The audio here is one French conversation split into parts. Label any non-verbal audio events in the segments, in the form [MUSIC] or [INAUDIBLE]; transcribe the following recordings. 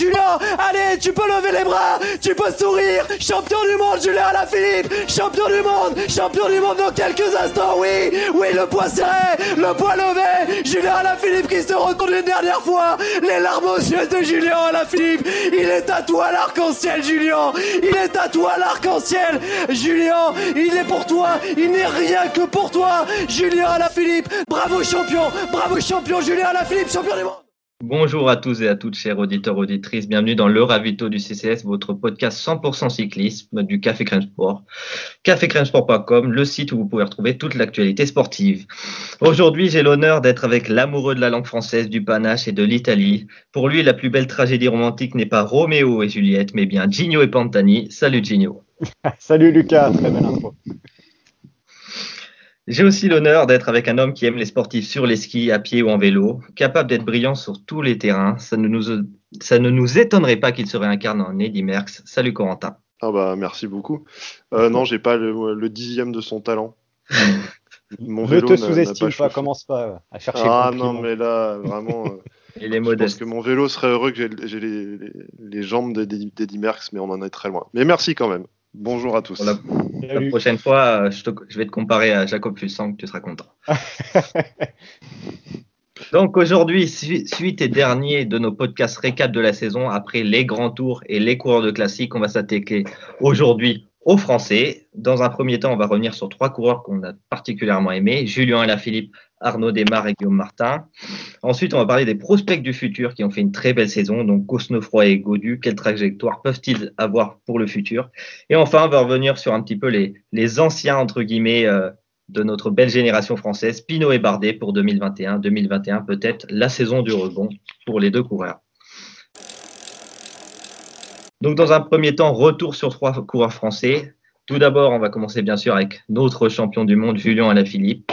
Julien Allez, tu peux lever les bras, tu peux sourire. Champion du monde, Julien Alaphilippe. Champion du monde, champion du monde dans quelques instants, oui. Oui, le poids serré, le poids levé. Julien Alaphilippe qui se retourne une dernière fois. Les larmes aux yeux de Julien Alaphilippe. Il est à toi l'arc-en-ciel, Julien. Il est à toi l'arc-en-ciel. Julien, il est pour toi. Il n'est rien que pour toi. Julien Alaphilippe Bravo champion Bravo champion, Julien Alaphilippe, champion du monde Bonjour à tous et à toutes, chers auditeurs, auditrices. Bienvenue dans le Ravito du CCS, votre podcast 100% cyclisme du Café Crème Sport. Cafécrèmesport.com, le site où vous pouvez retrouver toute l'actualité sportive. Aujourd'hui, j'ai l'honneur d'être avec l'amoureux de la langue française, du panache et de l'Italie. Pour lui, la plus belle tragédie romantique n'est pas Roméo et Juliette, mais bien Gino et Pantani. Salut Gino. [LAUGHS] Salut Lucas, très belle info. J'ai aussi l'honneur d'être avec un homme qui aime les sportifs sur les skis, à pied ou en vélo, capable d'être brillant sur tous les terrains. Ça ne nous, ça ne nous étonnerait pas qu'il serait incarné en Eddy Merckx. Salut Corentin. Ah bah merci beaucoup. Euh, non, j'ai pas le, dixième de son talent. [LAUGHS] Mon ne te sous-estime pas, commence pas à chercher. Ah non, mais là, vraiment. Euh, [LAUGHS] Il est modeste. Je pense que mon vélo serait heureux que j'ai les, les, les, jambes d'Eddy Merckx, mais on en est très loin. Mais merci quand même. Bonjour à tous. La, la, prochaine fois, euh, je, te, je, vais te comparer à Jacob Fusang, tu seras content. [LAUGHS] Donc aujourd'hui, suite et dernier de nos podcasts récap de la saison, après les grands tours et les coureurs de classique, on va s'attaquer aujourd'hui aux Français. Dans un premier temps, on va revenir sur trois coureurs qu'on a particulièrement aimés, Julien Alaphilippe, Arnaud Desmar et Guillaume Martin. Ensuite, on va parler des prospects du futur qui ont fait une très belle saison, donc Cosnefroy et Godu. Quelle trajectoire peuvent-ils avoir pour le futur? Et enfin, on va revenir sur un petit peu les, les anciens, entre guillemets, euh, de notre belle génération française, Pinot et Bardet pour 2021. 2021, peut-être la saison du rebond pour les deux coureurs. Donc, dans un premier temps, retour sur trois coureurs français. Tout d'abord, on va commencer bien sûr avec notre champion du monde, Julien Alaphilippe.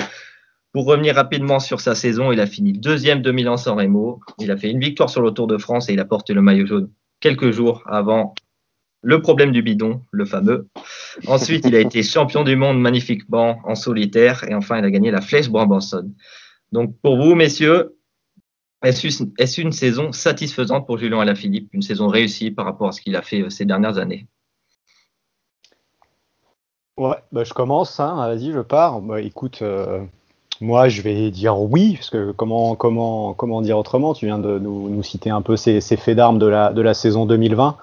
Pour revenir rapidement sur sa saison, il a fini deuxième de Milan-San Remo. Il a fait une victoire sur le Tour de France et il a porté le maillot jaune quelques jours avant le problème du bidon, le fameux. Ensuite, il a été champion du monde magnifiquement en solitaire et enfin, il a gagné la Flèche Brabançonne. Donc, pour vous, messieurs, est-ce une saison satisfaisante pour Julien Alaphilippe, une saison réussie par rapport à ce qu'il a fait euh, ces dernières années? Ouais, bah je commence, hein. vas-y, je pars. Bah, écoute, euh, moi je vais dire oui, parce que comment, comment, comment dire autrement? Tu viens de nous, citer un peu ces, ces faits d'armes de la, de la saison 2020.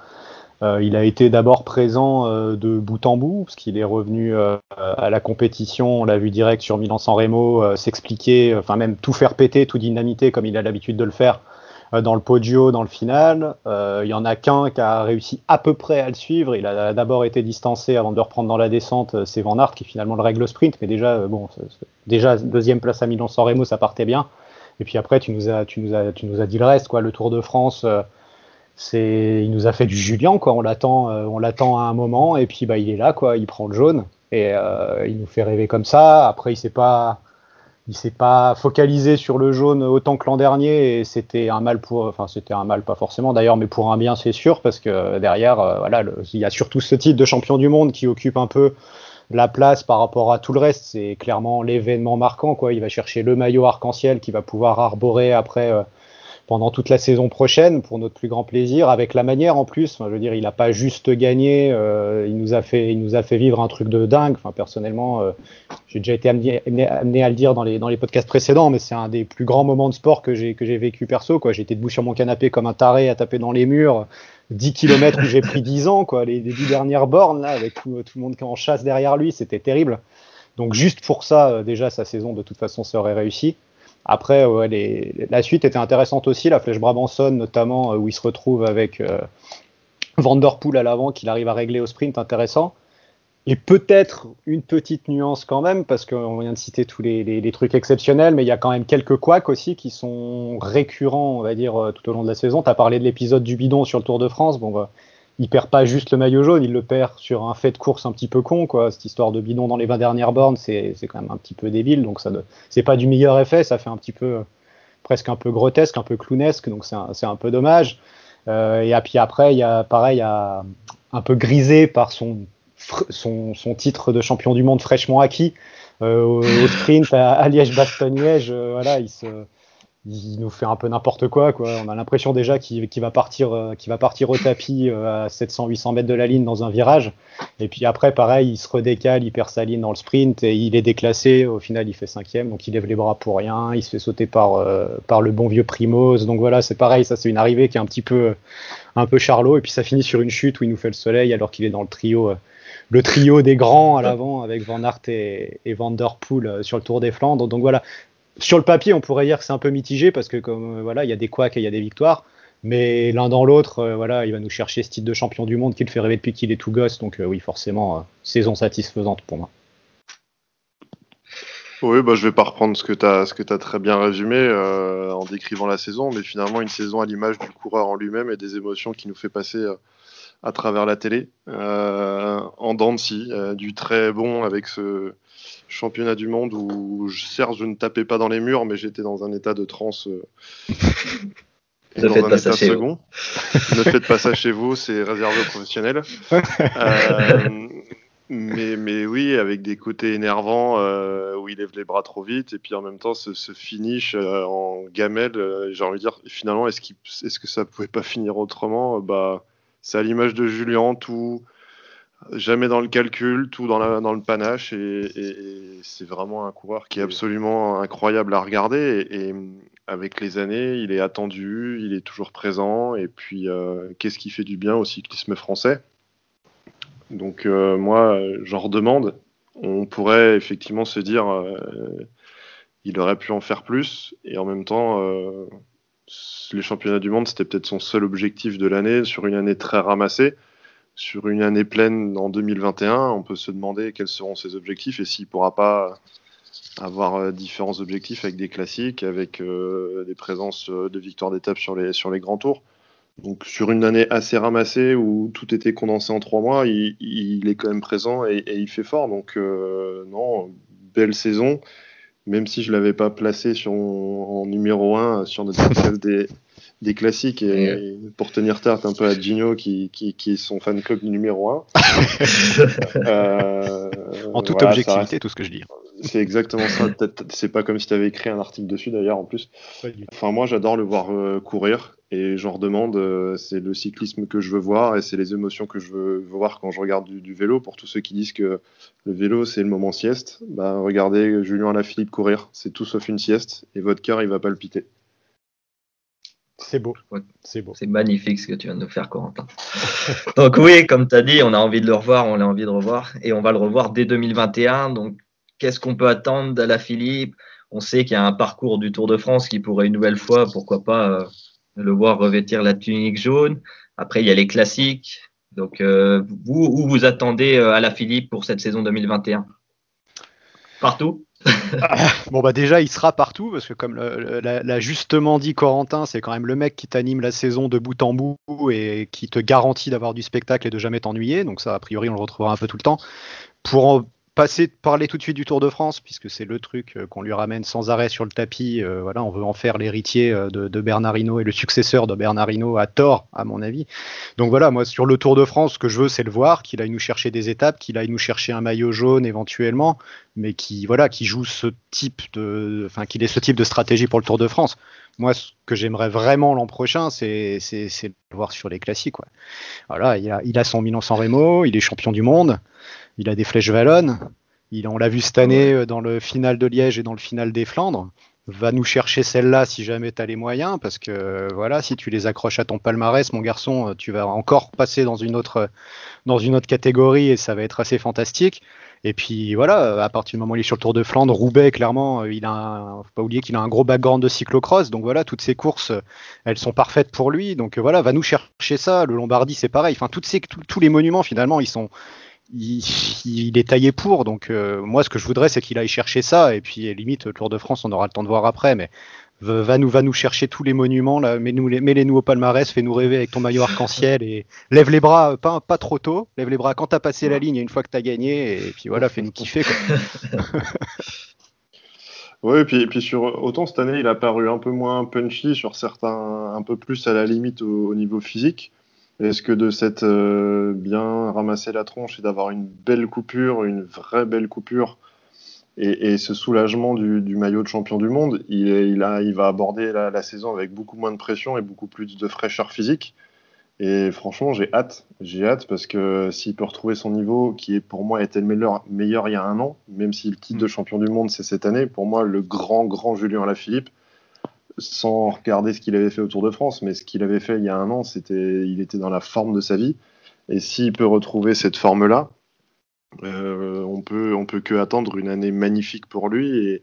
Euh, il a été d'abord présent euh, de bout en bout, parce qu'il est revenu euh, à la compétition, on l'a vu direct sur Milan-San Remo, s'expliquer, enfin même tout faire péter, tout dynamiter comme il a l'habitude de le faire dans le podio, dans le final. il y en a qu'un qui a réussi à peu près à le suivre. Il a d'abord été distancé avant de reprendre dans la descente. C'est Van Aert qui finalement le règle au sprint, mais déjà, bon, déjà deuxième place à Milan-San Remo, ça partait bien. Et puis après, tu nous as, tu nous as, tu nous as dit le reste, quoi. Le Tour de France c'est il nous a fait du Julien quoi on l'attend euh, on l'attend à un moment et puis bah il est là quoi il prend le jaune et euh, il nous fait rêver comme ça après il s'est pas il s'est pas focalisé sur le jaune autant que l'an dernier et c'était un mal pour enfin c'était un mal pas forcément d'ailleurs mais pour un bien c'est sûr parce que derrière euh, voilà il y a surtout ce titre de champion du monde qui occupe un peu la place par rapport à tout le reste. C'est clairement l'événement marquant quoi. Il va chercher le maillot arc-en-ciel qui va pouvoir arborer après pendant toute la saison prochaine pour notre plus grand plaisir avec la manière en plus. Je veux dire il n'a pas juste gagné euh, il nous a fait il nous a fait vivre un truc de dingue. Personnellement euh, j'ai déjà été amené, à le dire dans les podcasts précédents mais c'est un des plus grands moments de sport que j'ai j'ai vécu perso quoi. J'étais debout sur mon canapé comme un taré à taper dans les murs 10 km où j'ai pris 10 ans quoi les, les 10 dernières bornes là avec tout, tout le monde qui en chasse derrière lui. C'était terrible. Donc juste pour ça euh, déjà sa saison de toute façon serait réussie après, la suite était intéressante aussi, la flèche Brabançonne notamment, euh, où il se retrouve avec euh, Vanderpool à l'avant, qu'il arrive à régler au sprint, intéressant. Et peut-être une petite nuance quand même, parce qu'on vient de citer tous les, trucs exceptionnels, mais il y a quand même quelques couacs aussi qui sont récurrents, on va dire, euh, tout au long de la saison. Tu as parlé de l'épisode du bidon sur le Tour de France. Bon, bah, il perd pas juste le maillot jaune, il le perd sur un fait de course un petit peu con, quoi. Cette histoire de bidon dans les 20 dernières bornes, c'est quand même un petit peu débile, donc ça c'est pas du meilleur effet, ça fait un petit peu presque un peu grotesque, un peu clownesque, donc c'est un, peu dommage. Euh, et puis après, il y a pareil, un peu grisé par son son, son, titre de champion du monde fraîchement acquis au, sprint à, Liège-Bastogne-Liège. voilà, il se il nous fait un peu n'importe quoi, quoi. On a l'impression déjà qu'il va partir, euh, va partir au tapis euh, à 700-800 mètres de la ligne dans un virage. Et puis après, pareil, il se redécale, il perd sa ligne dans le sprint et il est déclassé. Au final, il fait cinquième, donc il lève les bras pour rien. Il se fait sauter par, euh, par le bon vieux Primoz. Donc voilà, c'est pareil. Ça, c'est une arrivée qui est un petit peu, un peu charlot. Et puis ça finit sur une chute où il nous fait le soleil alors qu'il est dans le trio. le trio des grands à l'avant avec Van Aert et, et Van Der Poel sur le Tour des Flandres. Donc voilà, sur le papier, on pourrait dire que c'est un peu mitigé parce que comme euh, voilà, il y a des couacs et il y a des victoires, mais l'un dans l'autre, euh, voilà, il va nous chercher ce titre de champion du monde qui le fait rêver depuis qu'il est tout gosse. Donc euh, oui, forcément, saison satisfaisante pour moi. Oui, bah, je vais pas reprendre ce que tu as, ce que as très bien résumé en décrivant la saison, mais finalement une saison à l'image du coureur en lui-même et des émotions qui nous fait passer à travers la télé. en Dancy, du très bon avec ce, championnat du monde où, certes, je ne tapais pas dans les murs, mais j'étais dans un état de transe. Euh, [LAUGHS] ne faites pas ça chez. Vous. ne faites pas ça chez vous, c'est réservé aux professionnels. [LAUGHS] Euh, mais, mais oui, avec des côtés énervants euh, où il lève les bras trop vite et puis en même temps ce, finish en gamelle, j'ai envie de dire finalement est-ce, est-ce que ça pouvait pas finir autrement? Bah c'est à l'image de Julien, tout, jamais dans le calcul, tout dans, la, dans le panache. Et, c'est vraiment un coureur qui est absolument incroyable à regarder. Et, avec les années, il est attendu, il est toujours présent. Et puis, euh, qu'est-ce qui fait du bien au cyclisme français? Donc, euh, moi, j'en redemande. On pourrait effectivement se dire, euh, il aurait pu en faire plus. Et en même temps, les championnats du monde, c'était peut-être son seul objectif de l'année, sur une année très ramassée sur une année pleine en 2021, on peut se demander quels seront ses objectifs et s'il ne pourra pas avoir euh, différents objectifs avec des classiques, avec euh, des présences euh, de victoires d'étape sur les grands tours. Donc sur une année assez ramassée où tout était condensé en trois mois, il, est quand même présent et, il fait fort. Donc non, belle saison. Même si je l'avais pas placé sur, en numéro 1 sur notre [LAUGHS] des, des classiques et, pour tenir tête un peu à Gino qui, qui, qui est son fan club numéro 1. [LAUGHS] euh, en toute objectivité, tout ce que je dis. C'est exactement ça. C'est pas comme si tu avais écrit un article dessus d'ailleurs en plus. Enfin, moi j'adore le voir euh, courir et j'en redemande. Euh, c'est le cyclisme que je veux voir et c'est les émotions que je veux voir quand je regarde du, vélo. Pour tous ceux qui disent que le vélo c'est le moment sieste, bah, regardez Julien Alaphilippe courir. C'est tout sauf une sieste et votre cœur il va palpiter. C'est beau. C'est beau. C'est magnifique ce que tu viens de nous faire, Corentin. [LAUGHS] donc oui, comme tu as dit, on a envie de le revoir, on a envie de revoir, et on va le revoir dès 2021. Donc qu'est-ce qu'on peut attendre d'Ala Philippe On sait qu'il y a un parcours du Tour de France qui pourrait une nouvelle fois, pourquoi pas, euh, le voir revêtir la tunique jaune. Après, il y a les classiques. Donc euh, vous, où vous attendez euh, Ala Philippe pour cette saison 2021 Partout? [LAUGHS] Bon bah déjà il sera partout parce que comme l'a justement dit Corentin, c'est quand même le mec qui t'anime la saison de bout en bout et qui te garantit d'avoir du spectacle et de jamais t'ennuyer. Donc ça a priori on le retrouvera un peu tout le temps. Pour passer parler tout de suite du Tour de France puisque c'est le truc euh, qu'on lui ramène sans arrêt sur le tapis. Euh, voilà, on veut en faire l'héritier euh, de, de Bernard Hinault et le successeur de Bernard Hinault à tort, à mon avis. Donc voilà, moi sur le Tour de France, ce que je veux, c'est le voir, qu'il aille nous chercher des étapes, qu'il aille nous chercher un maillot jaune éventuellement, mais qui voilà, qui joue ce type de, enfin, qu'il ait ce type de stratégie pour le Tour de France. Moi, ce que j'aimerais vraiment l'an prochain, c'est le voir sur les classiques. Voilà, il a, il a son Milan San Remo, il est champion du monde il a des flèches vallonnes. Il, on l'a vu cette année euh, dans le final de Liège et dans le final des Flandres. Va nous chercher celle-là si jamais tu as les moyens, parce que voilà, si tu les accroches à ton palmarès, mon garçon, euh, tu vas encore passer dans une autre, dans une autre catégorie et ça va être assez fantastique. Et puis voilà, à partir du moment où il est sur le Tour de Flandre, Roubaix, clairement, euh, il a, un, faut pas oublier qu'il a un gros background de cyclocross. Donc voilà, toutes ces courses, elles sont parfaites pour lui. Donc voilà, va nous chercher ça. Le Lombardie, c'est pareil. Enfin, tous les monuments, finalement, ils sont, il, est taillé pour. Donc euh, moi, ce que je voudrais, c'est qu'il aille chercher ça. Et puis limite, le Tour de France, on aura le temps de voir après. Mais va nous, va nous chercher tous les monuments, là, mets-nous les, nous au palmarès, fais-nous rêver avec ton maillot arc-en-ciel et lève les bras, pas, pas trop tôt, lève les bras quand t'as passé la ligne et une fois que t'as gagné, et puis voilà, fais-nous kiffer. [LAUGHS] Oui, et puis, et puis sur autant cette année, il a paru un peu moins punchy sur certains, un peu plus à la limite au niveau physique. Est-ce que de s'être euh, bien ramassé la tronche et d'avoir une belle coupure, une vraie belle coupure, et, et ce soulagement du, du, maillot de champion du monde, il, il, a, il va aborder la, la, saison avec beaucoup moins de pression et beaucoup plus de fraîcheur physique. Et franchement, j'ai hâte. J'ai hâte parce que s'il peut retrouver son niveau, qui est pour moi était le meilleur, meilleur il y a un an, même si le titre de champion du monde c'est cette année, pour moi le grand grand Julien Alaphilippe, sans regarder ce qu'il avait fait au Tour de France, mais ce qu'il avait fait il y a un an, c'était, il était dans la forme de sa vie. Et s'il peut retrouver cette forme-là, euh, on peut, on peut que attendre une année magnifique pour lui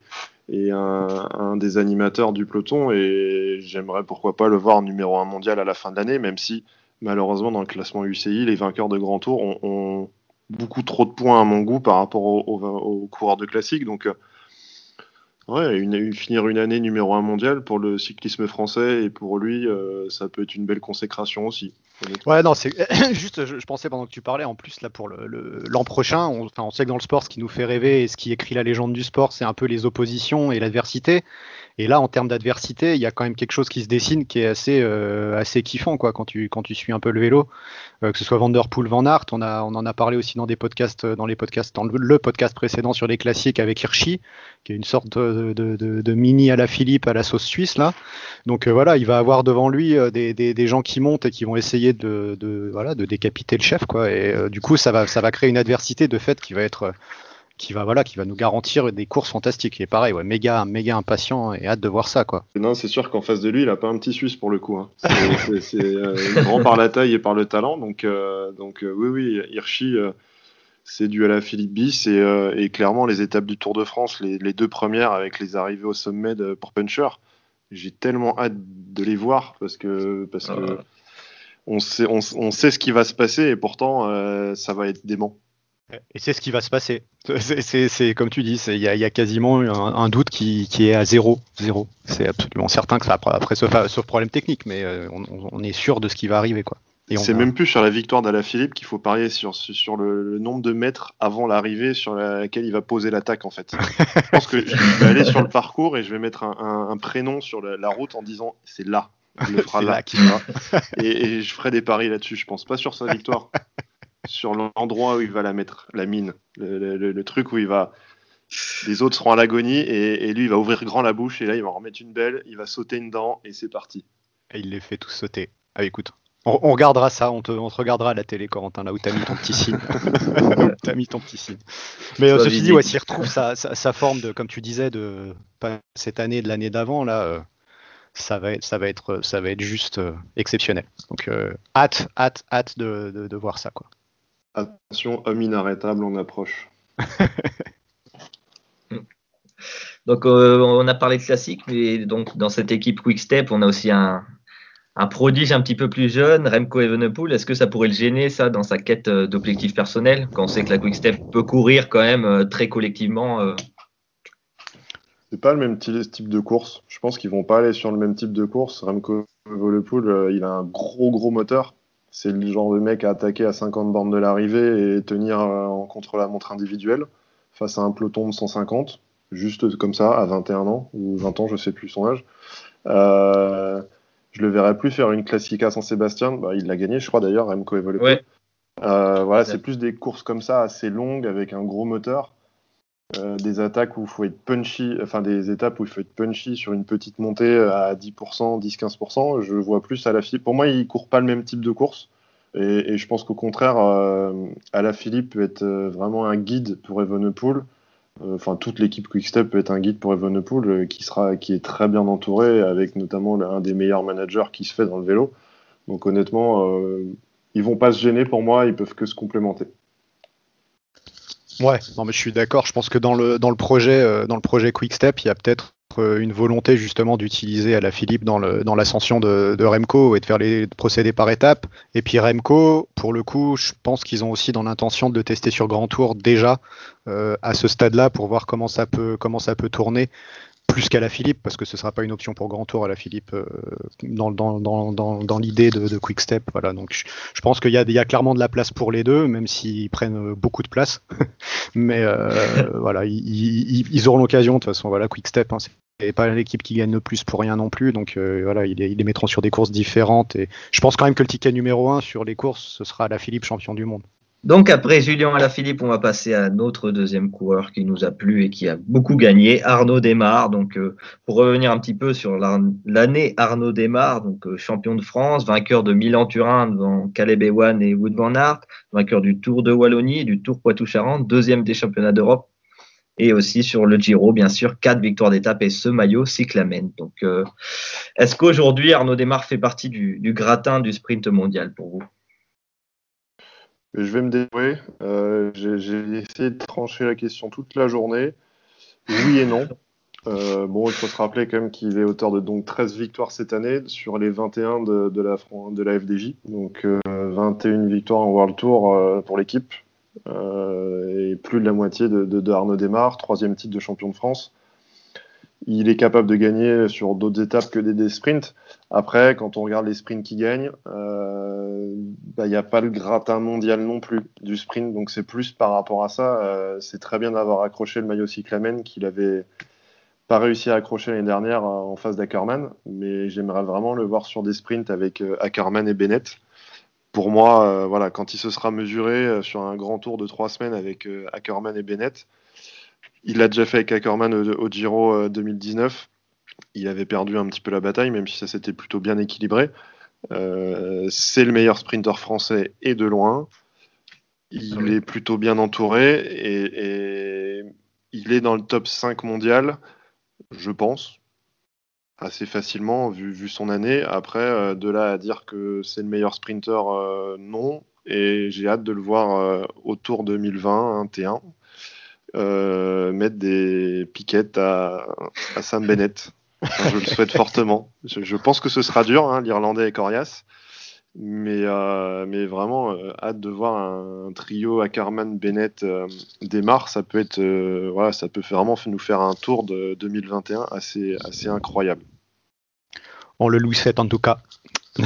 et, un, des animateurs du peloton. Et j'aimerais pourquoi pas le voir numéro un mondial à la fin de l'année, même si malheureusement dans le classement UCI, les vainqueurs de Grand Tour ont, beaucoup trop de points à mon goût par rapport aux au, au coureurs de classique. Donc une, finir une année numéro un mondial pour le cyclisme français et pour lui, euh, ça peut être une belle consécration aussi. Ouais, non, c'est [COUGHS] juste, je, pensais pendant que tu parlais, en plus, là, pour l'an le, le, prochain, on, on sait que dans le sport, ce qui nous fait rêver et ce qui écrit la légende du sport, c'est un peu les oppositions et l'adversité. Et là, en termes d'adversité, il y a quand même quelque chose qui se dessine qui est assez, euh, assez kiffant, quoi, quand tu, quand tu suis un peu le vélo, euh, que ce soit Vanderpool, Van Aert, on, a, on en a parlé aussi dans des podcasts, dans les podcasts, dans le, podcast précédent sur les classiques avec Hirschi, qui est une sorte de, de, de, de, mini à la Philippe, à la sauce suisse, là. Donc euh, voilà, il va avoir devant lui euh, des, des, des, gens qui montent et qui vont essayer de, voilà, de décapiter le chef, quoi. Et euh, du coup, ça va, ça va créer une adversité de fait qui va être qui va voilà qui va nous garantir des courses fantastiques. Et pareil, ouais, méga méga impatient et hâte de voir ça quoi. Non, c'est sûr qu'en face de lui, il a pas un petit Suisse pour le coup. Hein. C'est [LAUGHS] euh, grand par la taille et par le talent, donc euh, donc euh, oui oui, Hirschi. c'est dû à la Philippe Bis et, et, clairement les étapes du Tour de France, les, les, deux premières avec les arrivées au sommet de, pour Puncher, j'ai tellement hâte de les voir parce que parce que on sait on, on, sait ce qui va se passer et pourtant ça va être dément. Et c'est ce qui va se passer. C'est comme tu dis, il y, y, a quasiment un, un doute qui, qui, est à zéro. zéro. C'est absolument certain que ça après, sauf, sauf, problème technique, mais on, on, est sûr de ce qui va arriver. quoi. C'est même plus sur la victoire d'Alaphilippe qu'il faut parier sur, sur le, le, nombre de mètres avant l'arrivée sur laquelle il va poser l'attaque en fait. [LAUGHS] je pense que je vais aller sur le parcours et je vais mettre un, un, un prénom sur la, la, route en disant c'est là. Il le [LAUGHS] fera là. là et, et, je ferai des paris là-dessus. Je pense pas sur sa victoire [LAUGHS] sur l'endroit où il va la mettre, la mine, le, le, le, truc où il va. Les autres seront à l'agonie et, et, lui il va ouvrir grand la bouche et là il va en remettre une belle, il va sauter une dent et c'est parti. Et il les fait tous sauter. Ah écoute, on, on regardera ça, on te, on te, regardera à la télé Corentin, là où t'as mis ton petit signe. [LAUGHS] t'as mis ton petit signe. Mais euh, ceci dit, ouais, s'il retrouve sa, sa, sa, forme de, comme tu disais, de pas cette année, de l'année d'avant, là. Euh, ça va être, ça va être, ça va être juste euh, exceptionnel. Donc euh, hâte, hâte, hâte de, de, de voir ça quoi. Attention, homme inarrêtable en approche. [LAUGHS] donc, euh, on a parlé de classique, mais donc dans cette équipe Quick Step, on a aussi un, un prodige un petit peu plus jeune, Remco Evenepoel. Est-ce que ça pourrait le gêner, ça, dans sa quête euh, d'objectifs personnels, quand on sait que la Quick Step peut courir quand même euh, très collectivement euh... C'est pas le même type de course. Je pense qu'ils vont pas aller sur le même type de course. Remco Evenepoel, il a un gros gros moteur c'est le genre de mec à attaquer à 50 bornes de l'arrivée et tenir en contre la montre individuelle face à un peloton de 150, juste comme ça, à 21 ans ou 20 ans, je sais plus son âge. Euh, je le verrais plus faire une Classica San Sébastien. Bah, il l'a gagné, je crois d'ailleurs, Remco Evenepoel. Ouais. Euh, voilà, c'est plus des courses comme ça, assez longues, avec un gros moteur. Euh, des attaques où il faut être punchy, enfin des étapes où il faut être punchy sur une petite montée à 10%, 10-15%. Je vois plus à la Philippe. Pour moi, il court pas le même type de course. Et, je pense qu'au contraire, euh, à la Philippe peut être euh, vraiment un guide pour Evenepoel. Enfin, toute l'équipe Quickstep peut être un guide pour Evenepoel, qui sera, qui est très bien entouré, avec notamment un des meilleurs managers qui se fait dans le vélo. Donc honnêtement, ils vont pas se gêner pour moi, ils peuvent que se complémenter. Ouais, non mais je suis d'accord. Je pense que dans le dans le projet euh, dans le projet Quickstep, il y a peut-être une volonté justement d'utiliser à la Philippe dans le dans l'ascension de, de, Remco et de faire les procédés par étapes. Et puis Remco, pour le coup, je pense qu'ils ont aussi dans l'intention de le tester sur Grand Tour déjà euh, à ce stade-là pour voir comment ça peut comment ça peut tourner plus qu'à la Philippe, parce que ce ne sera pas une option pour grand tour à la Philippe euh, dans, dans, dans, dans l'idée de, de, Quick Step. Voilà, donc je, pense qu'il y, y, a clairement de la place pour les deux, même s'ils prennent beaucoup de place. [LAUGHS] Mais euh, [LAUGHS] voilà, ils, ils, ils, auront l'occasion, de toute façon, voilà, Quick Step, hein, pas l'équipe qui gagne le plus pour rien non plus. Donc voilà, ils, les mettront sur des courses différentes. Et je pense quand même que le ticket numéro 1 sur les courses, ce sera la Philippe champion du monde. Donc après Julien Alaphilippe, on va passer à notre deuxième coureur qui nous a plu et qui a beaucoup gagné, Arnaud Desmar. Donc euh, pour revenir un petit peu sur l'année Arnaud Desmar, donc euh, champion de France, vainqueur de Milan-Turin devant Caleb Ewan et Wood van vainqueur du Tour de Wallonie, du Tour Poitou-Charentes, deuxième des championnats d'Europe et aussi sur le Giro, bien sûr, quatre victoires d'étape et ce maillot cyclamen. Donc, euh, est-ce qu'aujourd'hui Arnaud Desmar fait partie du gratin du sprint mondial pour vous? Je vais me dévouer. Euh, j'ai essayé de trancher la question toute la journée. Oui et non. Euh, bon, il faut se rappeler quand même qu'il est auteur de donc 13 victoires cette année sur les 21 de, la, de la FDJ. Donc 21 euh, victoires en World Tour pour l'équipe. et plus de la moitié de, de, Arnaud Desmar, troisième titre de champion de France il est capable de gagner sur d'autres étapes que des, sprints. Après, quand on regarde les sprints qui gagnent, euh, bah, il n'y a pas le gratin mondial non plus du sprint. Donc c'est plus par rapport à ça. Euh, c'est très bien d'avoir accroché le maillot cyclamen qu'il avait pas réussi à accrocher l'année dernière euh, en face d'Ackerman. Mais j'aimerais vraiment le voir sur des sprints avec Ackerman et Bennett. Pour moi, voilà, quand il se sera mesuré sur un grand tour de trois semaines avec Ackerman et Bennett, il l'a déjà fait avec Ackerman au, Giro 2019. Euh, il avait perdu un petit peu la bataille, même si ça s'était plutôt bien équilibré. Euh, c'est le meilleur sprinter français et de loin. Il est plutôt bien entouré et, il est dans le top 5 mondial, je pense, assez facilement vu, son année. Après, euh, de là à dire que c'est le meilleur sprinter, non. Et j'ai hâte de le voir autour 2020, 2021. Euh, mettre des piquettes à, Sam Bennett. je le souhaite fortement. Je, pense que ce sera dur, hein, l'Irlandais est coriace. Mais, euh, mais vraiment, euh, hâte de voir un, trio à Carman, Bennett, démarre. Ça peut être, voilà, ça peut vraiment nous faire un tour de 2021 assez, assez incroyable. On le louis fait en tout cas. [LAUGHS] [LAUGHS]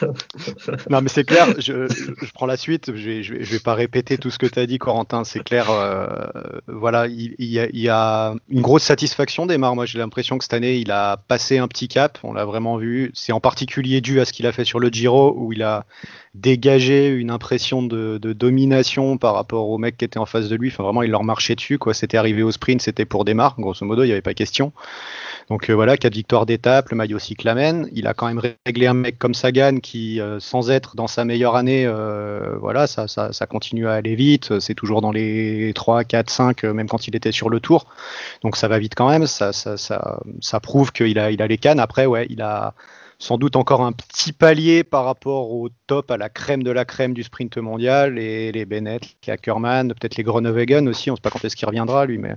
[LAUGHS] non, mais c'est clair, je, prends la suite, je vais, vais, pas répéter tout ce que tu as dit, Corentin, c'est clair. Euh, voilà, il, y a, une grosse satisfaction des Moi, j'ai l'impression que cette année, il a passé un petit cap, on l'a vraiment vu. C'est en particulier dû à ce qu'il a fait sur le Giro, où il a dégagé une impression de, domination par rapport aux mecs qui étaient en face de lui. Enfin, vraiment, il leur marchait dessus. Quoi. C'était arrivé au sprint, c'était pour des marques. Grosso modo, il n'y avait pas question. Donc euh, voilà, quatre victoires d'étape, le maillot cyclamen. Il a quand même réglé un mec comme Sagan qui, euh, sans être dans sa meilleure année, euh, voilà, ça, continue à aller vite. C'est toujours dans les 3, 4, 5, même quand il était sur le tour. Donc ça va vite quand même. Ça, ça, ça, ça prouve qu'il a, il a les cannes. Après, ouais, il a sans doute encore un petit palier par rapport au top, à la crème de la crème du sprint mondial, et les Bennett, les Ackerman, peut-être les Groenewegen aussi, on ne sait pas quand est-ce qu'il reviendra lui, mais,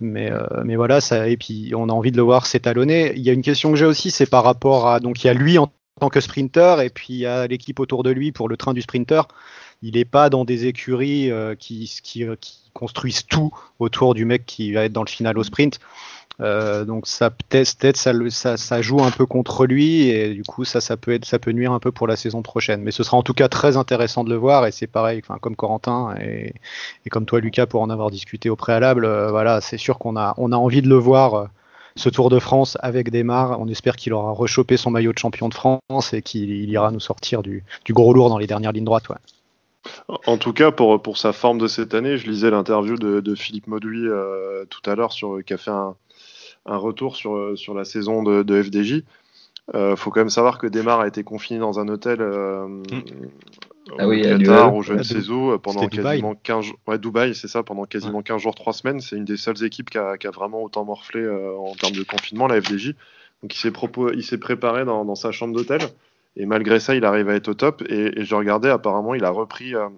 mais, euh, mais voilà, ça, et puis on a envie de le voir s'étalonner. Il y a une question que j'ai aussi, c'est par rapport à, donc il y a lui en tant que sprinter, et puis il y a l'équipe autour de lui pour le train du sprinter. Il n'est pas dans des écuries euh, qui, construisent tout autour du mec qui va être dans le final au sprint. Euh, donc ça peut-être ça, joue un peu contre lui et du coup ça peut nuire un peu pour la saison prochaine. Mais ce sera en tout cas très intéressant de le voir et c'est pareil, comme Corentin et, comme toi Lucas pour en avoir discuté au préalable, euh, voilà c'est sûr qu'on a on a envie de le voir. Euh, ce Tour de France avec Desmar, on espère qu'il aura rechopé son maillot de champion de France et qu'il ira nous sortir du, du, gros lourd dans les dernières lignes droites. Ouais. En tout cas, pour, pour sa forme de cette année, je lisais l'interview de, de, Philippe Mauduit tout à l'heure sur qui a fait un, un retour sur, euh, sur la saison de, de FDJ. Euh, faut quand même savoir que Demar a été confiné dans un hôtel euh, mm. Ah oui, Qatar, ou je ne sais où, pendant quasiment 15 jours. Ouais, Dubaï, c'est ça, pendant quasiment 15 jours, 3 semaines. C'est une des seules équipes qui a, qui a vraiment autant morflé euh, en termes de confinement, la FDJ. Donc il s'est, il s'est préparé dans, dans, sa chambre d'hôtel. Et malgré ça, il arrive à être au top. Et, et je regardais, apparemment, il a repris, euh,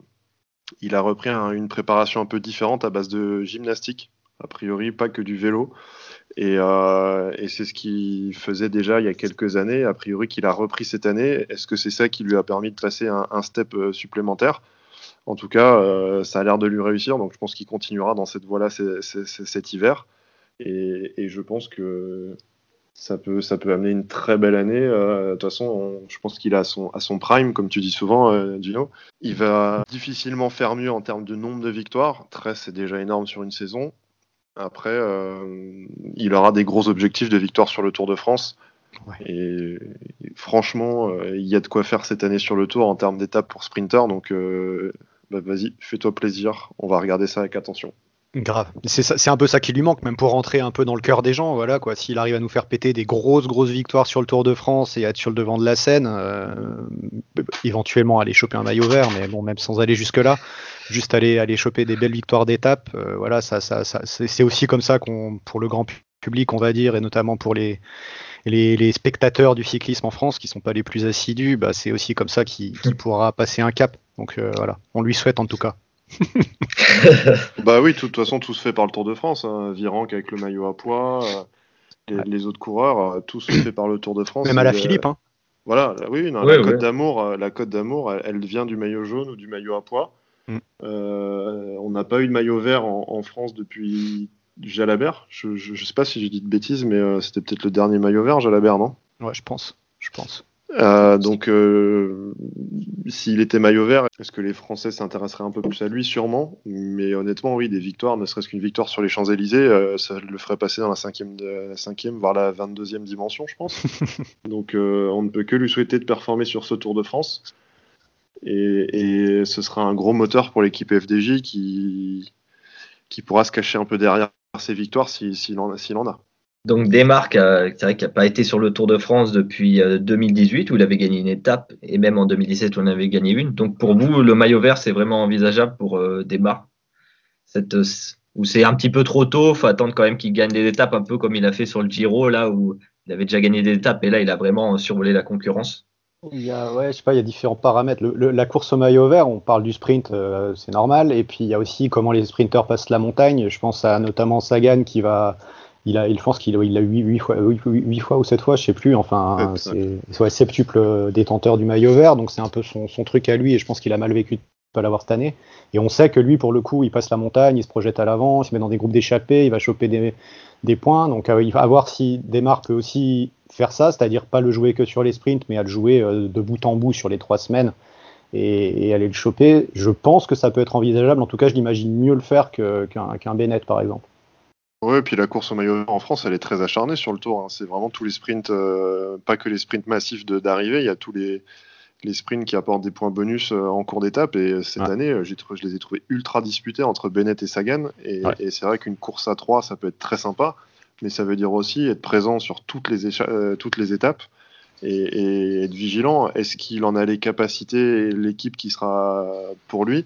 il a repris une préparation un peu différente à base de gymnastique. A priori, pas que du vélo. Euh, et, c'est ce qu'il faisait déjà il y a quelques années, a priori qu'il a repris cette année. Est-ce que c'est ça qui lui a permis de passer un, step euh, supplémentaire? En tout cas, euh, ça a l'air de lui réussir, donc je pense qu'il continuera dans cette voie-là cet hiver. Et, je pense que ça peut, amener une très belle année. de toute façon, je pense qu'il à son, à son prime, comme tu dis souvent, Dino. Il va difficilement faire mieux en termes de nombre de victoires. 13, c'est déjà énorme sur une saison Après, euh, il aura des gros objectifs de victoire sur le Tour de France. Et, franchement, euh, il y a de quoi faire cette année sur le Tour en termes d'étapes pour sprinter. Donc, euh, bah, vas-y, fais-toi plaisir. On va regarder ça avec attention. Grave. C'est un peu ça qui lui manque, même pour rentrer un peu dans le cœur des gens. Voilà quoi. S'il arrive à nous faire péter des grosses grosses victoires sur le Tour de France et être sur le devant de la scène, euh, éventuellement aller choper un maillot vert, mais bon, même sans aller jusque là, juste aller aller choper des belles victoires d'étape. Euh, voilà, ça, ça, ça c'est aussi comme ça qu'on, pour le grand public, on va dire, et notamment pour les les, spectateurs du cyclisme en France qui sont pas les plus assidus, bah, c'est aussi comme ça qu'il pourra passer un cap. Donc euh, voilà, on lui souhaite en tout cas. [LAUGHS] bah oui, de toute façon, tout se fait par le Tour de France. Hein. Virenque avec le maillot à poids, euh, les, autres coureurs, euh, tout se fait par le Tour de France. Même à la Philippe. Hein. Voilà, oui, la Côte d'Amour, euh, la Côte d'Amour, elle, vient du maillot jaune ou du maillot à poids. Mm. on n'a pas eu de maillot vert en, France depuis Jalabert. Je, ne sais pas si j'ai dit de bêtises, mais c'était peut-être le dernier maillot vert, Jalabert, non? Ouais, je pense. Je pense. Euh, donc, euh, s'il était maillot vert, est-ce que les Français s'intéresseraient un peu plus à lui? Sûrement. Mais honnêtement, oui, des victoires, ne serait-ce qu'une victoire sur les Champs-Élysées, euh, ça le ferait passer dans la cinquième, la cinquième voire la 22e dimension, je pense. [LAUGHS] donc, on ne peut que lui souhaiter de performer sur ce Tour de France. Et, ce sera un gros moteur pour l'équipe FDJ qui, qui pourra se cacher un peu derrière ses victoires s'il en, en a. Donc Desmarques, c'est vrai qu'il n'a pas été sur le Tour de France depuis 2018 euh, où il avait gagné une étape et même en 2017 où on avait gagné une. Donc pour vous, le maillot vert, c'est vraiment envisageable pour euh, Desmarques Cette, euh, Ou c'est un petit peu trop tôt, faut attendre quand même qu'il gagne des étapes un peu comme il a fait sur le Giro là où il avait déjà gagné des étapes et là il a vraiment survolé la concurrence? Il y a, ouais, je sais pas, il y a différents paramètres. la course au maillot vert, on parle du sprint, c'est normal. Et puis il y a aussi comment les sprinteurs passent la montagne. Je pense à notamment Sagan qui va il a, il pense qu'il il a 8, fois, 8, fois ou 7 fois, je sais plus. Enfin, c'est ouais, septuple détenteur du maillot vert, donc c'est un peu son, son, truc à lui, et je pense qu'il a mal vécu de pas l'avoir cette année. Et on sait que lui, pour le coup, il passe la montagne, il se projette à l'avant, il se met dans des groupes d'échappés, il va choper des, des points. Donc euh, il va voir si Desmar peut aussi faire ça, c'est-à-dire pas le jouer que sur les sprints, mais à le jouer euh, de bout en bout sur les trois semaines et, aller le choper. Je pense que ça peut être envisageable. En tout cas, je l'imagine mieux le faire qu'un Bennett, par exemple. Ouais, puis la course au maillot en France, elle est très acharnée sur le tour. Hein. C'est vraiment tous les sprints, euh, pas que les sprints massifs d'arrivée, il y a tous les, les sprints qui apportent des points bonus euh, en cours d'étape. Et euh, cette année, je les ai trouvés ultra disputés entre Bennett et Sagan. Et, c'est vrai qu'une course à 3, ça peut être très sympa, mais ça veut dire aussi être présent sur toutes les, toutes les étapes. Et, et être vigilant. Est-ce qu'il en a les capacités et l'équipe qui sera pour lui?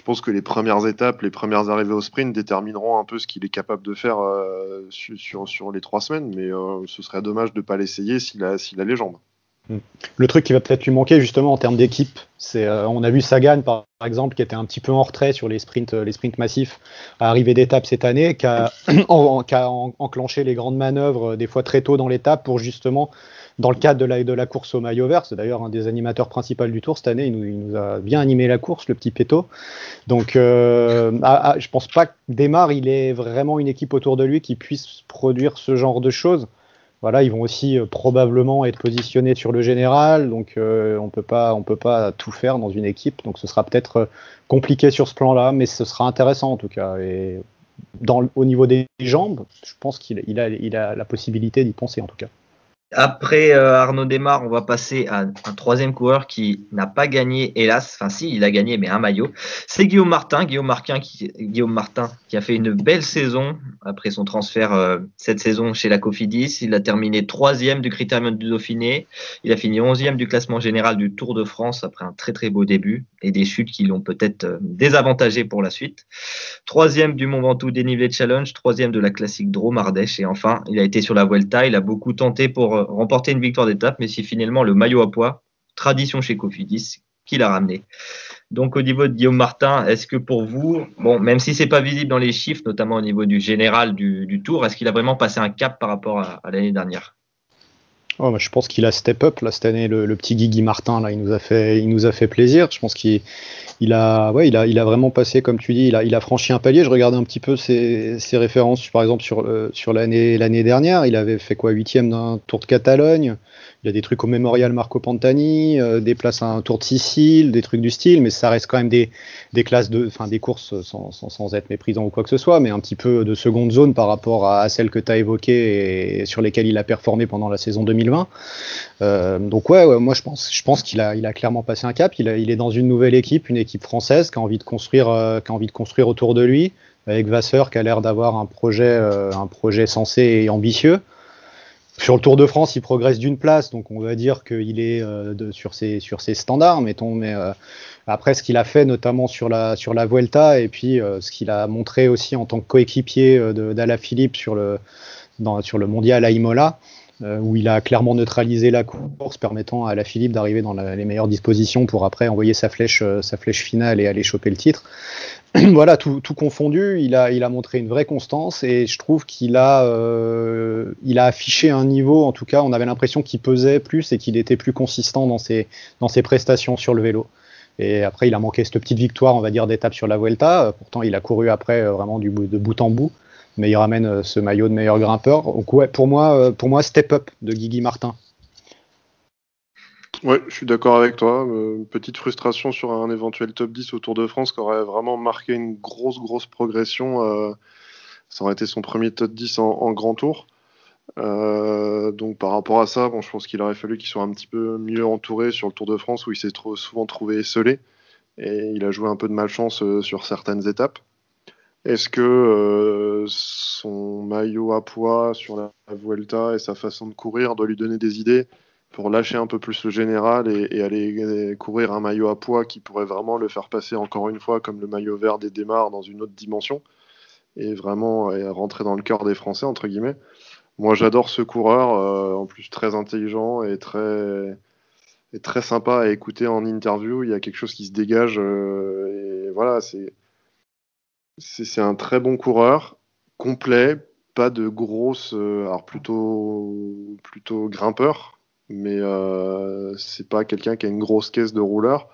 Je pense que les premières étapes, les premières arrivées au sprint détermineront un peu ce qu'il est capable de faire euh, sur, les trois semaines, mais euh, ce serait dommage de ne pas l'essayer s'il a, a les jambes. Hmm. Le truc qui va peut-être lui manquer justement en termes d'équipe, c'est euh, on a vu Sagan par, exemple qui était un petit peu en retrait sur les sprints, les sprints massifs à arrivée d'étape cette année, qui a [CLEARS THROAT] enclenché les grandes manœuvres des fois très tôt dans l'étape pour justement dans le cadre de la, course au maillot vert. C'est d'ailleurs un des animateurs principaux du tour cette année. Il nous, a bien animé la course, le petit Péto. Donc, euh, ah, ah, je pense pas que Démarre, il ait vraiment une équipe autour de lui qui puisse produire ce genre de choses. Voilà, ils vont aussi euh, probablement être positionnés sur le général, donc euh, on peut pas, on peut pas tout faire dans une équipe. Donc, ce sera peut-être euh, compliqué sur ce plan-là, mais ce sera intéressant en tout cas. Et au niveau des jambes, je pense qu'il il a, il a la possibilité d'y penser en tout cas. Après euh, Arnaud Desmar, on va passer à un troisième coureur qui n'a pas gagné, hélas. Enfin, si, il a gagné, mais un maillot. C'est Guillaume Martin. Guillaume Martin, qui, Guillaume Martin, qui a fait une belle saison après son transfert euh, cette saison chez la Cofidis. Il a terminé troisième du Critérium du Dauphiné. Il a fini onzième du classement général du Tour de France après un très très beau début et des chutes qui l'ont peut-être euh, désavantagé pour la suite. Troisième du Mont Ventoux dénivelé challenge. Troisième de la classique Drôme Ardèche. Et enfin, il a été sur la Vuelta. Il a beaucoup tenté pour remporter une victoire d'étape, mais c'est finalement le maillot à poids, tradition chez Cofidis, qui l'a ramené. Donc au niveau de Guillaume Martin, est-ce que pour vous, bon, même si c'est pas visible dans les chiffres, notamment au niveau du général du, tour, est-ce qu'il a vraiment passé un cap par rapport à, l'année dernière? Oh, Je pense qu'il a step up là cette année, le, petit Guigui Martin là, il nous a fait, il nous a fait plaisir. Je pense qu'il il a, ouais, il a, il a vraiment passé, comme tu dis, il a, il a franchi un palier. Je regardais un petit peu ses, références, par exemple sur, sur l'année, l'année dernière. Il avait fait quoi, huitième d'un Tour de Catalogne, il y a des trucs au Mémorial Marco Pantani, euh, des places à un Tour de Sicile, des trucs du style, mais ça reste quand même des, classes de, enfin des courses sans, être méprisant ou quoi que ce soit, mais un petit peu de seconde zone par rapport à, celles que tu as évoquées et sur lesquelles il a performé pendant la saison 2020. Euh, donc ouais, moi je pense, je pense qu'il a, clairement passé un cap. Il, est dans une nouvelle équipe, une équipe française qui a envie de construire, euh, qui a envie de construire autour de lui, avec Vasseur qui a l'air d'avoir un projet, un projet sensé et ambitieux. Sur le Tour de France, il progresse d'une place, donc on va dire qu'il est euh, sur, ses, standards, mettons. Mais euh, après, ce qu'il a fait, notamment sur la, Vuelta, et puis euh, ce qu'il a montré aussi en tant que coéquipier d'Ala Philippe sur le, mondial à Imola, où il a clairement neutralisé la course, permettant à la Philippe d'arriver dans les meilleures dispositions pour après envoyer sa flèche, sa flèche finale et aller choper le titre. [CLEARS THROAT] voilà, tout, tout, confondu, il a, il a montré une vraie constance et je trouve qu'il a, euh, il a affiché un niveau, en tout cas, on avait l'impression qu'il pesait plus et qu'il était plus consistant dans ses, dans ses prestations sur le vélo. Et après, il a manqué cette petite victoire, on va dire, d'étape sur la Vuelta. Pourtant, il a couru après vraiment du, de bout en bout mais il ramène ce maillot de meilleur grimpeur. Donc ouais, pour moi, pour moi, step up de Guigui Martin. Ouais, je suis d'accord avec toi. Euh, petite frustration sur un éventuel top 10 au Tour de France qui aurait vraiment marqué une grosse, grosse progression. Euh, ça aurait été son premier top 10 en, grand tour. Euh, donc par rapport à ça, bon, je pense qu'il aurait fallu qu'il soit un petit peu mieux entouré sur le Tour de France où il s'est trop souvent trouvé esselé et il a joué un peu de malchance sur certaines étapes. Est-ce que son maillot à poids sur la Vuelta et sa façon de courir doit lui donner des idées? Pour lâcher un peu plus le général et, aller courir un maillot à poids qui pourrait vraiment le faire passer encore une fois comme le maillot vert des démarres dans une autre dimension et vraiment et rentrer dans le cœur des Français entre guillemets. Moi j'adore ce coureur, euh, en plus très intelligent et très et très sympa à écouter en interview. Il y a quelque chose qui se dégage euh, et voilà c'est un très bon coureur, complet, pas de grosse, euh, alors plutôt plutôt grimpeur, mais euh, c'est pas quelqu'un qui a une grosse caisse de rouleur.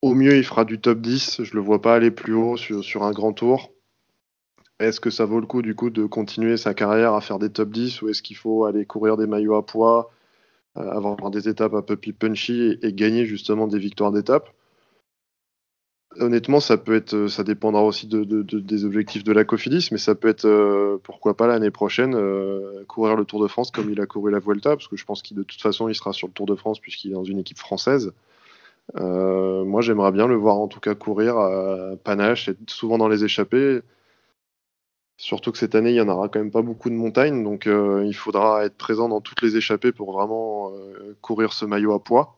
Au mieux, il fera du top 10. Je le vois pas aller plus haut sur, un grand tour. Est-ce que ça vaut le coup du coup de continuer sa carrière à faire des top 10 ou est-ce qu'il faut aller courir des maillots à poids, euh, avoir des étapes un peu plus punchy et, et gagner justement des victoires d'étape Honnêtement, ça peut être, ça dépendra aussi de, de, de, des objectifs de la Cofidis, mais ça peut être, euh, pourquoi pas l'année prochaine, euh, courir le Tour de France comme il a couru la Vuelta, parce que je pense qu'il de toute façon il sera sur le Tour de France puisqu'il est dans une équipe française. Euh, moi, j'aimerais bien le voir en tout cas courir à panache, être souvent dans les échappées. Surtout que cette année, il y en aura quand même pas beaucoup de montagnes, donc euh, il faudra être présent dans toutes les échappées pour vraiment euh, courir ce maillot à poids.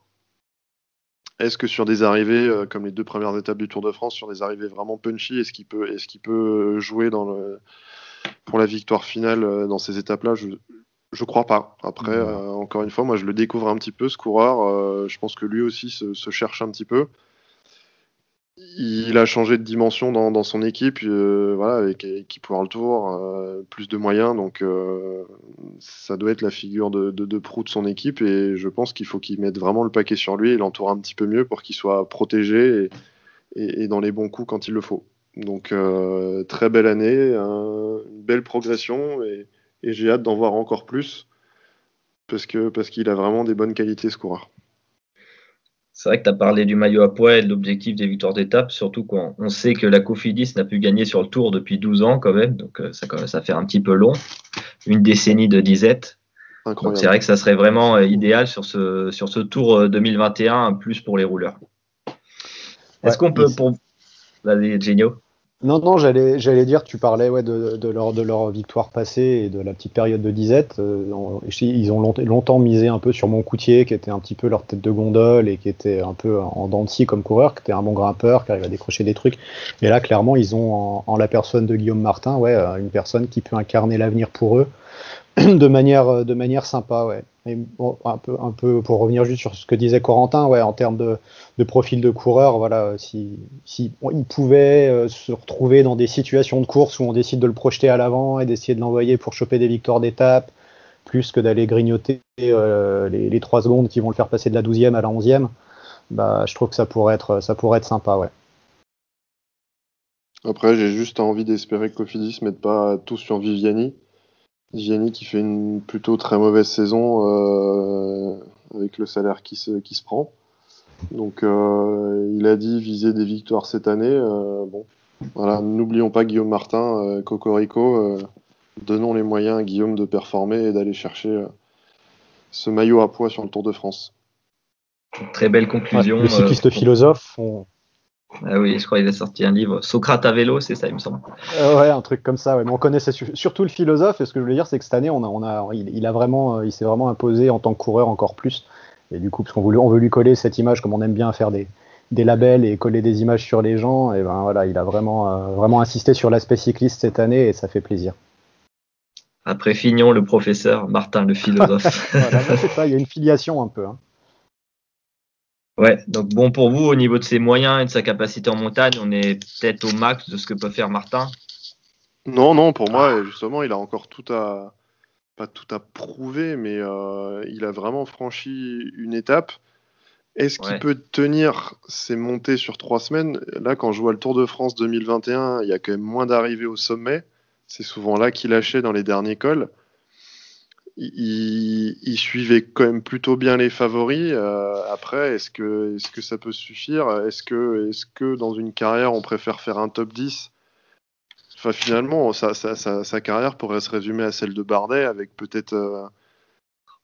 Est-ce que sur des arrivées, euh, comme les deux premières étapes du Tour de France, sur des arrivées vraiment punchy, est-ce qu'il peut, est peut jouer dans le, pour la victoire finale euh, dans ces étapes-là? Je je crois pas. Après, mmh. euh, encore une fois, moi je le découvre un petit peu ce coureur. Euh, je pense que lui aussi se, se, cherche un petit peu. Il a changé de dimension dans, son équipe, euh, voilà, avec équipe World Tour, euh, plus de moyens, donc euh, ça doit être la figure de, proue de son équipe et je pense qu'il faut qu'il mette vraiment le paquet sur lui et l'entoure un petit peu mieux pour qu'il soit protégé et, dans les bons coups quand il le faut. Donc très belle année, un, une belle progression et, et j'ai hâte d'en voir encore plus parce que parce qu'il a vraiment des bonnes qualités ce coureur. C'est vrai que tu as parlé du maillot à poids et de l'objectif des victoires d'étape, surtout quand on sait que la Cofidis n'a pu gagner sur le tour depuis 12 ans quand même, donc euh, ça commence à faire un petit peu long, une décennie de disette. Donc c'est vrai que ça serait vraiment euh, idéal sur ce, sur ce tour 2021, plus pour les rouleurs. Est-ce ouais, qu'on peut, pour... Vas-y, Genio non, non, j'allais, j'allais dire, tu parlais ouais, de, de, leur, de leur victoire passée et de la petite période de disette. Euh, ils ont longtemps misé un peu sur Moncoutier, qui était un petit peu leur tête de gondole et qui était un peu en dents comme coureur, qui était un bon grimpeur, qui arrive à décrocher des trucs. Et là, clairement, ils ont en, en la personne de Guillaume Martin, ouais, une personne qui peut incarner l'avenir pour eux [CLEARS THROAT] de manière, de manière sympa, ouais. Bon, un peu, pour revenir juste sur ce que disait Corentin, en termes de, profil de coureur, voilà, si, pouvait euh, se retrouver dans des situations de course où on décide de le projeter à l'avant et d'essayer de l'envoyer pour choper des victoires d'étape, plus que d'aller grignoter euh, les, les 3 secondes qui vont le faire passer de la 12e à la 11e, bah, je trouve que ça pourrait être, ça pourrait être sympa. Après, j'ai juste envie d'espérer que Cofidis ne mette pas tout sur Viviani Gianni qui fait une plutôt très mauvaise saison euh, avec le salaire qui se, qui se prend. Donc euh, il a dit viser des victoires cette année. Euh, bon, voilà, n'oublions pas Guillaume Martin, euh, Cocorico. euh, donnons les moyens à Guillaume de performer et d'aller chercher euh, ce maillot à poids sur le Tour de France. Très belle Ouais, conclusion. le cycliste euh, philosophe, on- Ah oui, je crois qu'il a sorti un livre. Socrate à vélo, c'est ça, il me semble. Euh, ouais, un truc comme ça. Ouais. Mais on connaissait su- surtout le philosophe. Et ce que je voulais dire, c'est que cette année, on a, on a, il, il a vraiment, euh, il s'est vraiment imposé en tant que coureur encore plus. Et du coup, parce qu'on veut, lui- on veut lui coller cette image, comme on aime bien faire des, des labels et coller des images sur les gens. Et ben voilà, il a vraiment, euh, vraiment insisté sur l'aspect cycliste cette année et ça fait plaisir. Après Fignon, le professeur, Martin, le philosophe. [LAUGHS] Voilà, [LAUGHS] c'est ça. Il y a une filiation un peu. hein. Ouais, donc bon pour vous, au niveau de ses moyens et de sa capacité en montagne, on est peut-être au max de ce que peut faire Martin? Non, non, pour moi, justement, il a encore tout à. Pas tout à prouver, mais euh, il a vraiment franchi une étape. Est-ce qu'il peut tenir ses montées sur trois semaines? Là, quand je vois le Tour de France 2021, il y a quand même moins d'arrivées au sommet. C'est souvent là qu'il lâchait dans les derniers cols. Il, suivait quand même plutôt bien les favoris. Euh, après, est-ce que, est-ce que ça peut suffire? Est-ce que, est-ce que dans une carrière, on préfère faire un top 10 Enfin, finalement, sa carrière pourrait se résumer à celle de Bardet, avec peut-être euh,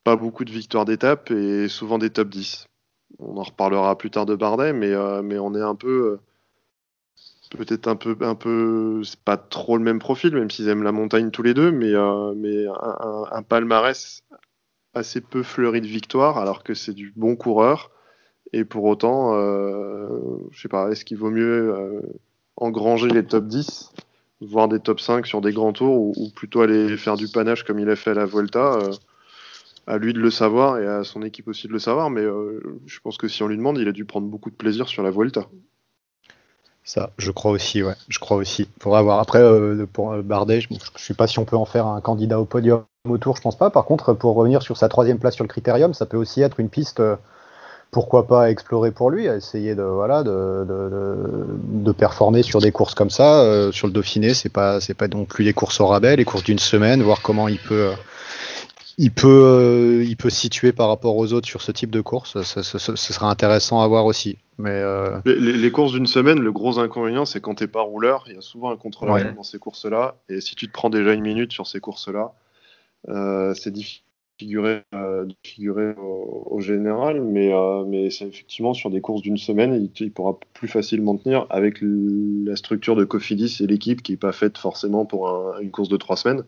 pas beaucoup de victoires d'étape et souvent des top 10. On en reparlera plus tard de Bardet, mais, euh, mais on est un peu. Peut-être un peu. Un peu c'est pas trop le même profil, même s'ils aiment la montagne tous les deux, mais, euh, mais un, palmarès assez peu fleuri de victoires, alors que c'est du bon coureur. Et pour autant, euh, je sais pas, est-ce qu'il vaut mieux euh, engranger les top 10 voire des top 5 sur des grands tours ou, ou plutôt aller faire du panache comme il a fait à la Vuelta. à lui de le savoir et à son équipe aussi de le savoir, mais je pense que si on lui demande, il a dû prendre beaucoup de plaisir sur la Vuelta. Ça, je crois aussi, ouais. Je crois aussi. Faudra voir. Après, euh, pour euh, Bardet, je, je sais pas si on peut en faire un candidat au podium au tour, je pense pas. Par contre, pour revenir sur sa troisième place sur le critérium, ça peut aussi être une piste, euh, pourquoi pas à explorer pour lui, à essayer de voilà de, de, de- performer sur des courses comme ça. Sur le Dauphiné, c'est pas c'est pas non plus les courses au rabais, les courses d'une semaine, voir comment il peut. Il peut, euh, il peut se situer par rapport aux autres sur ce type de course. Ce, ce- ce- ce sera intéressant à voir aussi. Mais euh, Les, les- les courses d'une semaine, le gros inconvénient, c'est quand t'es pas rouleur, il y a souvent un contrôleur Ouais. dans ces courses-là, et si tu te prends déjà une minute sur ces courses-là, euh, c'est difficile de figurer, au, au général, mais, mais c'est effectivement sur des courses d'une semaine, il, il pourra plus facilement tenir avec la structure de Cofidis et l'équipe qui est pas faite forcément pour un- une course de trois semaines.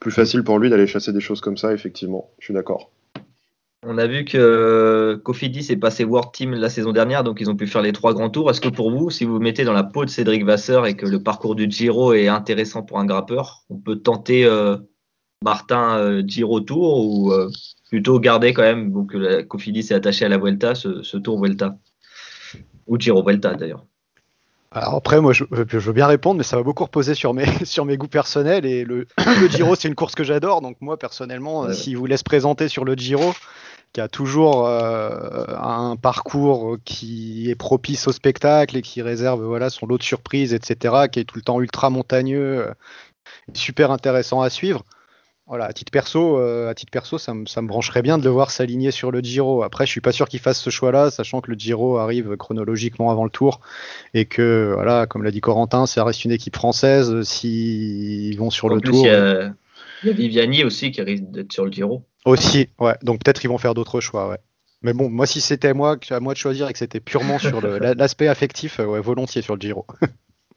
Plus facile pour lui d'aller chasser des choses comme ça, effectivement, je suis d'accord. On a vu que Cofidis est passé World Team la saison dernière, donc ils ont pu faire les trois grands tours. Est-ce que pour vous, si vous vous mettez dans la peau de Cédric Vasseur et que le parcours du Giro est intéressant pour un grimpeur, on peut tenter euh, Martin euh, Giro Tour ou euh, plutôt garder quand même, donc que la Cofidis est attaché à la Vuelta, ce Tour Vuelta ou Giro Vuelta d'ailleurs. Alors après, moi, je, je veux bien répondre, mais ça va beaucoup reposer sur mes, [LAUGHS] sur mes goûts personnels. Et le, [COUGHS] le Giro, c'est une course que j'adore. Donc moi, personnellement, Ouais. s'il vous laisse présenter sur le Giro, qui a toujours euh, un parcours qui est propice au spectacle et qui réserve voilà, son lot de surprises, etc., qui est tout le temps ultra montagneux, euh, super intéressant à suivre. Voilà, à titre perso, euh, à titre perso, ça me, ça me brancherait bien de le voir s'aligner sur le Giro. Après, je suis pas sûr qu'il fasse ce choix-là, sachant que le Giro arrive chronologiquement avant le Tour et que, voilà, comme l'a dit Corentin, ça reste une équipe française. S'ils vont sur en le plus, Tour, il y, a, il y a Viviani aussi qui risque d'être sur le Giro. aussi, ouais. Donc peut-être ils vont faire d'autres choix, ouais. Mais bon, moi, si c'était moi, à moi de choisir et que c'était purement sur [LAUGHS] l'aspect affectif, euh, ouais, volontiers sur le Giro.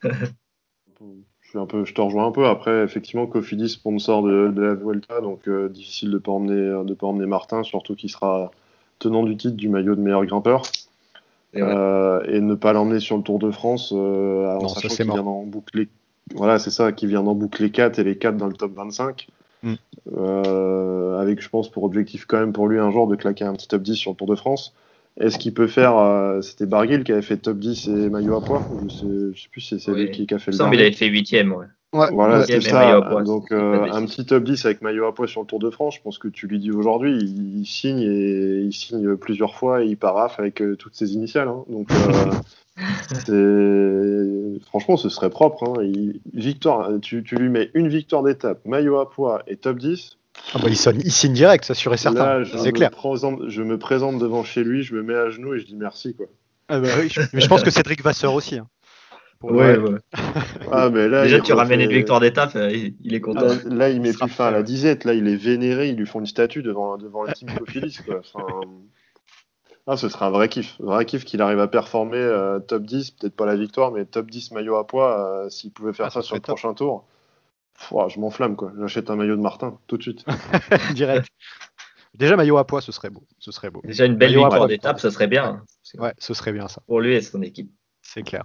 [LAUGHS] Je, suis un peu, je te rejoins un peu. Après, effectivement, Cofidis, sponsor de, de la Vuelta, donc euh, difficile de pas emmener, de pas emmener Martin, surtout qu'il sera tenant du titre du maillot de meilleur grimpeur. Et ouais. Euh, et ne pas l'emmener sur le Tour de France, euh, Non, sachant c'est qu'il vient d'en boucler. Voilà, c'est ça, qui vient d'en boucler 4 et les 4 dans le top 25. Mm. Euh, avec, je pense, pour objectif quand même pour lui un jour de claquer un petit top 10 sur le Tour de France. Est-ce qu'il peut faire. euh, C'était Barguil qui avait fait top 10 et maillot à poids Je sais, je sais plus si c'est lui qui, a fait Il le me semble qu'il dernier. avait fait huitième. Ouais. Voilà, Ouais, c'est mais ça. Donc, euh, un petit top 10 avec maillot à poids sur le Tour de France, je pense que tu lui dis aujourd'hui, il, il signe et il signe plusieurs fois et il paraffe avec euh, toutes ses initiales. hein. Donc, euh, [LAUGHS] c'est- franchement, ce serait propre. Hein. Il- victoire, tu, tu lui mets une victoire d'étape, maillot à poids et top 10. Ah bah, il, sonne- il signe direct, ça sûr et certain. C'est me, clair. présente, je me présente devant chez lui, je me mets à genoux et je dis merci. Quoi. Ah bah oui, je- [LAUGHS] mais je pense que Cédric Vasseur aussi. hein. Pour le- Ouais, ouais. [LAUGHS] Ah, mais là, Déjà, tu ramènes une victoire d'étape, euh, il, est content. Là, là, il met plus fin à la disette. Là, il est vénéré. Ils lui font une statue devant, devant la team. Enfin, ah, ce serait un vrai kiff. Vrai kiff qu'il arrive à performer euh, top 10. Peut-être pas la victoire, mais top 10 maillot à poids. euh, S'il pouvait faire Ah, ça ça sur le top. prochain tour. Je m'enflamme. quoi. J'achète un maillot de Martin tout de suite. [LAUGHS] direct. Déjà maillot à poids, ce serait beau. Ce serait beau. Déjà, une belle Maillot victoire d'étape, ce serait bien. hein. Ouais, ce serait bien ça. Pour lui et son équipe. C'est clair.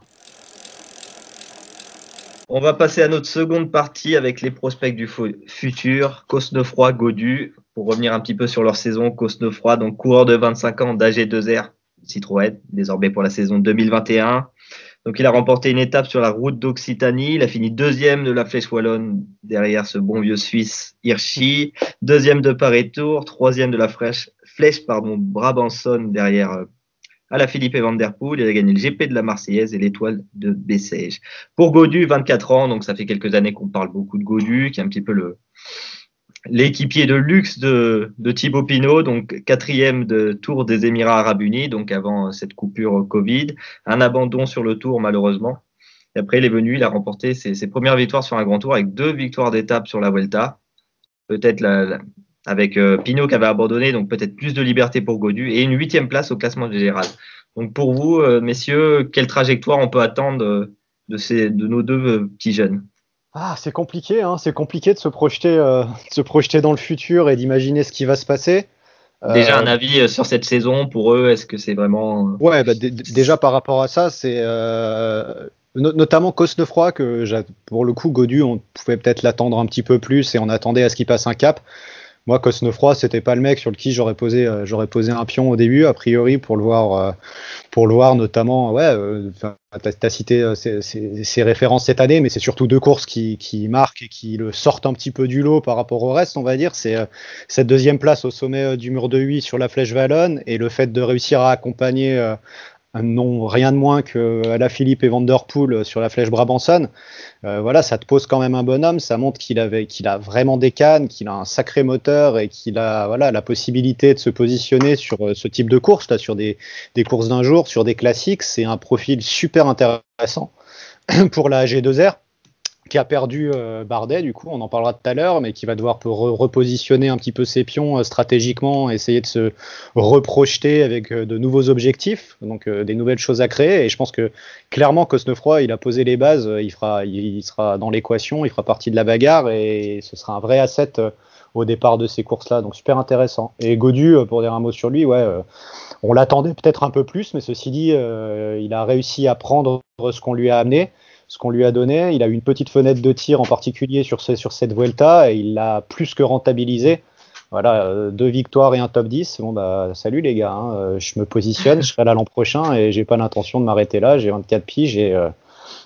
On va passer à notre seconde partie avec les prospects du futur, Cosnefroy, Godu. Pour revenir un petit peu sur leur saison, Cosnefroy, donc coureur de 25 ans d'AG2R Citroën, désormais pour la saison 2021. Donc il a remporté une étape sur la route d'Occitanie. Il a fini deuxième de la Flèche Wallonne derrière ce bon vieux Suisse Hirschi. Deuxième de Paris Tour. Troisième de la Flèche, Flèche pardon, Brabanson derrière euh, à la Philippe et Van Der Poel. Il a gagné le GP de la Marseillaise et l'étoile de Bessèges. Pour Godu, 24 ans, donc ça fait quelques années qu'on parle beaucoup de Godu, qui est un petit peu le l'équipier de luxe de, Thibaut Pinot, donc quatrième de Tour des Émirats Arabes Unis, donc avant cette coupure Covid, un abandon sur le Tour malheureusement. Et après, il est venu, il a remporté ses, premières victoires sur un grand tour avec deux victoires d'étape sur la Vuelta. Peut-être avec euh, Pinot qui avait abandonné, donc peut-être plus de liberté pour Godu et une huitième place au classement général. Donc pour vous, euh, messieurs, quelle trajectoire on peut attendre euh, de, ces, de nos deux euh, petits jeunes? Ah, c'est compliqué, hein. c'est compliqué de se projeter, euh, de se projeter dans le futur et d'imaginer ce qui va se passer. Déjà Euh, un avis euh, sur cette saison pour eux, est-ce que c'est vraiment... euh, Ouais, bah, déjà par rapport à ça, c'est euh, no- notamment Cosnefroy que pour le coup Godu, on pouvait peut-être l'attendre un petit peu plus et on attendait à ce qu'il passe un cap. Moi, Cosnefroy, c'était pas le mec sur lequel j'aurais posé, euh, j'aurais posé un pion au début, a priori pour le voir, euh, pour le voir notamment. Ouais, euh, t'as as cité ses, références cette année, mais c'est surtout deux courses qui, qui marquent et qui le sortent un petit peu du lot par rapport au reste, on va dire. C'est cette deuxième place au sommet du mur de Huy sur la Flèche Wallonne et le fait de réussir à accompagner nom rien de moins que la Philippe et Van Der Poel euh, sur la Flèche Brabanson. Euh, voilà, ça te pose quand même un bonhomme, ça montre qu'il avait, qu'il a vraiment des cannes, qu'il a un sacré moteur et qu'il a voilà la possibilité de se positionner sur euh, ce type de course, là, sur des, des courses d'un jour, sur des classiques. C'est un profil super intéressant [CLEARS THROAT] pour la G2R qui a perdu euh, Bardet, du coup, on en parlera tout à l'heure, mais qui va devoir re- repositionner un petit peu ses pions euh, stratégiquement, essayer de se reprojeter avec euh, de nouveaux objectifs, donc des nouvelles choses à créer. Et je pense que clairement, Cosnefroy, il a posé les bases, il, fera, il, sera dans l'équation, il fera partie de la bagarre et ce sera un vrai asset au départ de ces courses-là, donc super intéressant. Et Godu, pour dire un mot sur lui, ouais, on l'attendait peut-être un peu plus, mais ceci dit, il a réussi à prendre ce qu'on lui a amené ce qu'on lui a donné. Il a eu une petite fenêtre de tir en particulier sur, ce- sur cette Vuelta et il l'a plus que rentabilisé. Voilà, euh, deux victoires et un top 10. Bon, bah, salut les gars, hein. Euh, je me positionne, je serai là l'an prochain et j'ai pas l'intention de m'arrêter là. J'ai 24 piges et, euh,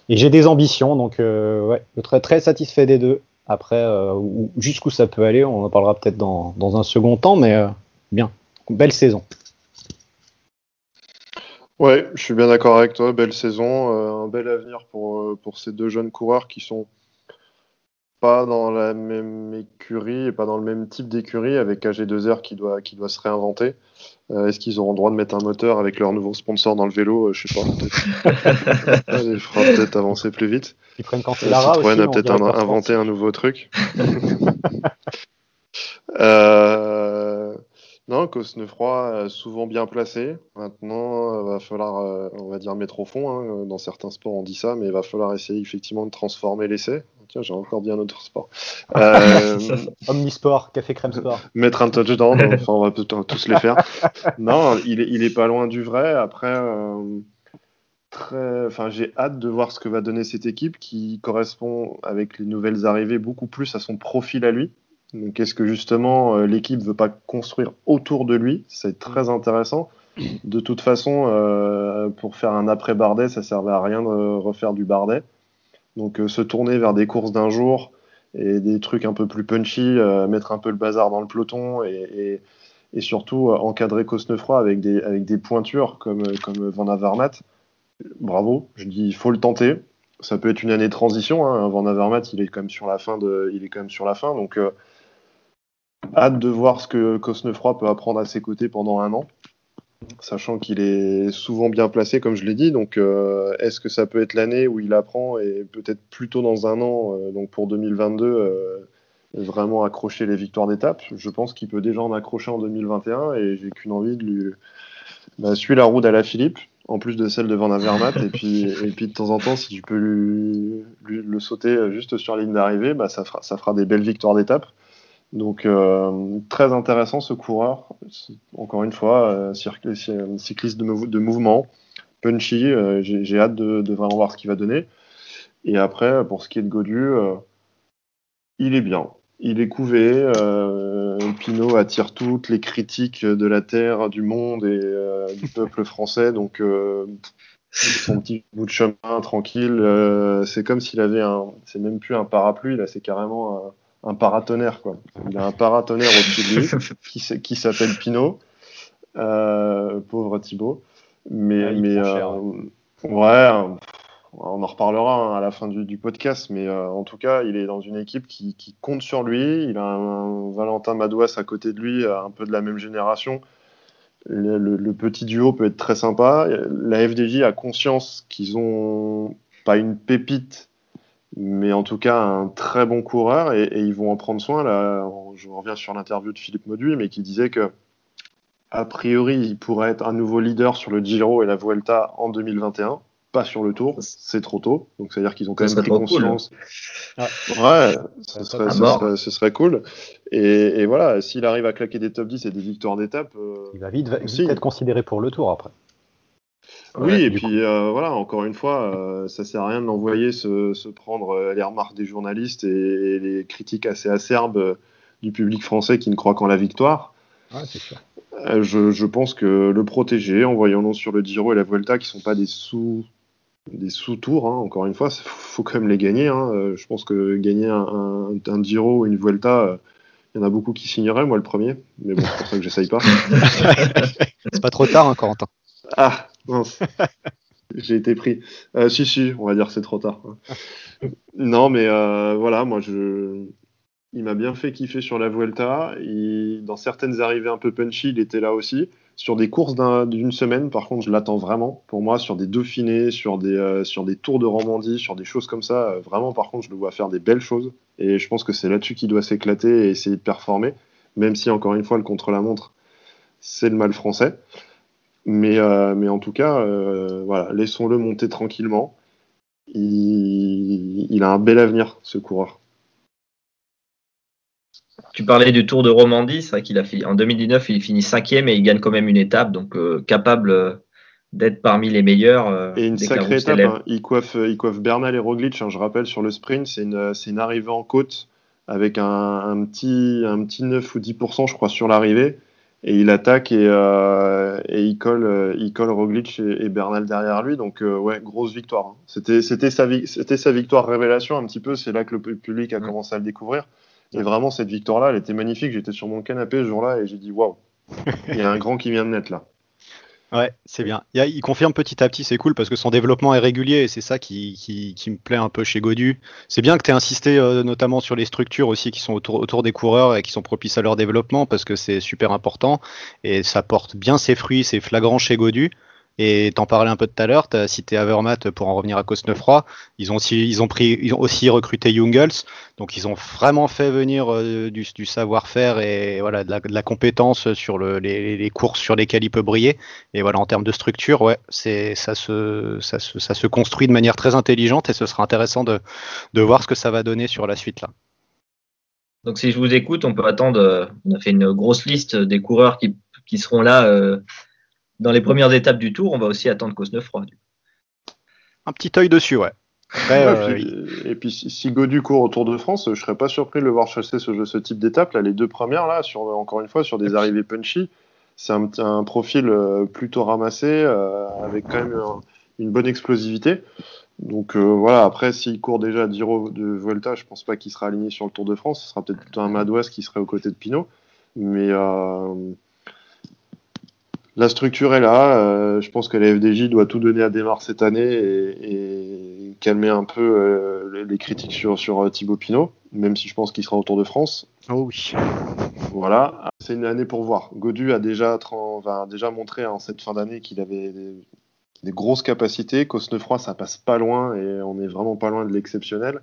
et j'ai des ambitions. Donc, euh, ouais, je très satisfait des deux. Après, où- jusqu'où ça peut aller, on en parlera peut-être dans, dans un second temps, mais bien. Belle saison. Ouais, je suis bien d'accord avec toi. Belle saison, euh, un bel avenir pour, euh, pour ces deux jeunes coureurs qui sont pas dans la même écurie et pas dans le même type d'écurie avec AG2R qui doit, qui doit se réinventer. Euh, Est-ce qu'ils auront le droit de mettre un moteur avec leur nouveau sponsor dans le vélo? Je sais pas. peut-être. [LAUGHS] Les fera peut-être avancer plus vite. Ils prennent aussi. Citroën a peut-être inventé un nouveau truc. [LAUGHS] euh, non, Cosnefroy, euh, souvent bien placé. Maintenant, il va falloir, euh, on va dire, mettre au fond. hein. Dans certains sports, on dit ça, mais il va falloir essayer effectivement de transformer l'essai. Tiens, j'ai encore dit un autre sport. [LAUGHS] Euh, Omnisport, Café Crème Sport. [LAUGHS] mettre un touchdown, [LAUGHS] enfin, on va tous les faire. Non, il est, il est pas loin du vrai. Après, euh, très, enfin, j'ai hâte de voir ce que va donner cette équipe qui correspond avec les nouvelles arrivées beaucoup plus à son profil à lui. Donc, est-ce que justement euh, l'équipe veut pas construire autour de lui? C'est très intéressant. De toute façon, euh, pour faire un après Bardet, ça servait à rien de refaire du Bardet. Donc, euh, se tourner vers des courses d'un jour et des trucs un peu plus punchy, euh, mettre un peu le bazar dans le peloton et, et, et surtout encadrer Cosnefroy avec des, avec des pointures comme, comme Van Avermaet. Bravo, je dis il faut le tenter. ça peut être une année de transition. Hein. Van Avermaet, il est quand même sur la fin de, il est quand même sur la fin, donc hâte de voir ce que Cosnefroy peut apprendre à ses côtés pendant un an, sachant qu'il est souvent bien placé, comme je l'ai dit. Donc, euh, est-ce que ça peut être l'année où il apprend et peut-être plutôt dans un an, euh, donc pour 2022, vraiment accrocher les victoires d'étape? Je pense qu'il peut déjà en accrocher en 2021 et j'ai qu'une envie de lui bah, suivre la roue d'Ala Philippe en plus de celle de Van Avermaet. et, puis, [LAUGHS] et puis de temps en temps, si tu peux lui, le sauter juste sur la ligne d'arrivée, bah, ça, fera, ça fera des belles victoires d'étape. Donc euh, très intéressant ce coureur. Encore une fois, euh, cycliste de, mouvement, punchy. Euh, j'ai hâte de, vraiment voir ce qu'il va donner. Et après, pour ce qui est de Godu, il est bien. Il est couvé. Pinot attire toutes les critiques de la terre, du monde et du [LAUGHS] peuple français. Donc, son petit bout de chemin tranquille. C'est comme s'il avait un. C'est même plus un parapluie, là, c'est carrément un, un, paratonnerre. Quoi. Il a un paratonnerre au-dessus de lui [LAUGHS] qui, qui s'appelle Pinot. pauvre Thibaut. Mais, ah, mais ouais on en reparlera hein, à la fin du, podcast, mais euh, en tout cas, il est dans une équipe qui, compte sur lui. Il a un, Valentin Madouas à côté de lui, un peu de la même génération. Le, petit duo peut être très sympa. La FDJ a conscience qu'ils ont pas une pépite, mais en tout cas un très bon coureur et, ils vont en prendre soin. Là, je reviens sur l'interview de Philippe Mauduit, mais qui disait que a priori, il pourrait être un nouveau leader sur le Giro et la Vuelta en 2021 pas sur le tour, c'est trop tôt. Donc, c'est-à-dire qu'ils ont quand même pris conscience. Ouais, ce, serait, ce, serait, cool. Et, et voilà, s'il arrive à claquer des top 10 et des victoires d'étape. Euh, il va vite, être considéré pour le tour après. Oui, et puis euh, voilà, encore une fois, euh, ça sert à rien de l'envoyer se, se, prendre les remarques des journalistes et, les critiques assez acerbes du public français qui ne croit qu'en la victoire. C'est sûr. Je, je, pense que le protéger, en voyant sur le Giro et la Vuelta, qui sont pas des sous des sous-tours, hein, encore une fois, il faut quand même les gagner. Hein. Euh, je pense que gagner un, un, Giro ou une Vuelta, il euh, y en a beaucoup qui signeraient, moi le premier, mais bon, c'est pour ça que j'essaye pas. [LAUGHS] c'est pas trop tard, hein, Corentin. Ah. J'ai été pris. Euh, si, si, on va dire c'est trop tard. non, mais voilà, moi, je... il m'a bien fait kiffer sur la Vuelta. Dans certaines arrivées un peu punchy, il était là aussi. Sur des courses d'une semaine, par contre, je l'attends vraiment. Pour moi, sur des Dauphinés, sur des, euh, sur des tours de Romandie, sur des choses comme ça, euh, vraiment, par contre, je le vois faire des belles choses. Et je pense que c'est là-dessus qu'il doit s'éclater et essayer de performer. Même si, encore une fois, le contre-la-montre, c'est le mal français. Mais, euh, mais en tout cas, voilà, laissons-le monter tranquillement. Il, il a un bel avenir, ce coureur. Tu parlais du Tour de Romandie, c'est vrai qu'il a fait en 2019, il finit cinquième et il gagne quand même une étape, donc euh, capable euh, d'être parmi les meilleurs. Euh, et une sacrée étape, hein. il, coiffe, il coiffe Bernal et Roglic, hein, je rappelle, sur le sprint, c'est une, une, arrivée en côte avec un, un, petit, un petit 9 ou 10%, je crois, sur l'arrivée. Et il attaque et, et il, colle, il colle Roglic et, Bernal derrière lui. Donc, ouais, grosse victoire. Hein. C'était sa, sa victoire révélation un petit peu. C'est là que le public a commencé à le découvrir. Et vraiment, cette victoire-là, elle était magnifique. J'étais sur mon canapé ce jour-là et j'ai dit waouh, [LAUGHS] il y a un grand qui vient de naître là. Ouais, c'est bien. Il, confirme petit à petit, c'est cool parce que son développement est régulier et c'est ça qui, qui, me plaît un peu chez Godu. C'est bien que tu aies insisté euh, notamment sur les structures aussi qui sont autour, autour des coureurs et qui sont propices à leur développement parce que c'est super important et ça porte bien ses fruits, c'est flagrant chez Godu. Et t'en parlais un peu tout à l'heure, tu as cité Avermaet pour en revenir à Cosnefroy. Ils ont aussi, ils ont pris, ils ont aussi recruté Jungels. Donc ils ont vraiment fait venir euh, du, du savoir-faire et voilà de la, compétence sur le, les, courses sur lesquelles il peut briller. Et voilà en termes de structure, ouais, c'est ça se, ça se, ça se construit de manière très intelligente et ce sera intéressant de, de voir ce que ça va donner sur la suite là. Donc si je vous écoute, on peut attendre. On a fait une grosse liste des coureurs qui, qui seront là. Euh, dans les premières étapes du tour, on va aussi attendre Cosnefroy. Un petit œil dessus, ouais. [LAUGHS] Euh, et puis si Godu court au Tour de France, je serais pas surpris de le voir chasser ce, ce type d'étape. Là, les deux premières, là, sur, encore une fois, sur des arrivées punchy, c'est un, un, profil euh, plutôt ramassé, euh, avec quand même une bonne explosivité. Donc voilà, après, s'il court déjà à Giro de Volta, je pense pas qu'il sera aligné sur le Tour de France. Ce sera peut-être plutôt un Madouas qui serait aux côtés de Pinot. Mais la structure est là. Euh, je pense que la FDJ doit tout donner à démarre cette année et, calmer un peu euh, les critiques sur, sur euh, Thibaut Pinot, même si je pense qu'il sera au Tour de France. Oh oui. Voilà, c'est une année pour voir. Godu a déjà, déjà montré en cette fin d'année qu'il avait des, grosses capacités. Cosnefroy, ça passe pas loin et on est vraiment pas loin de l'exceptionnel.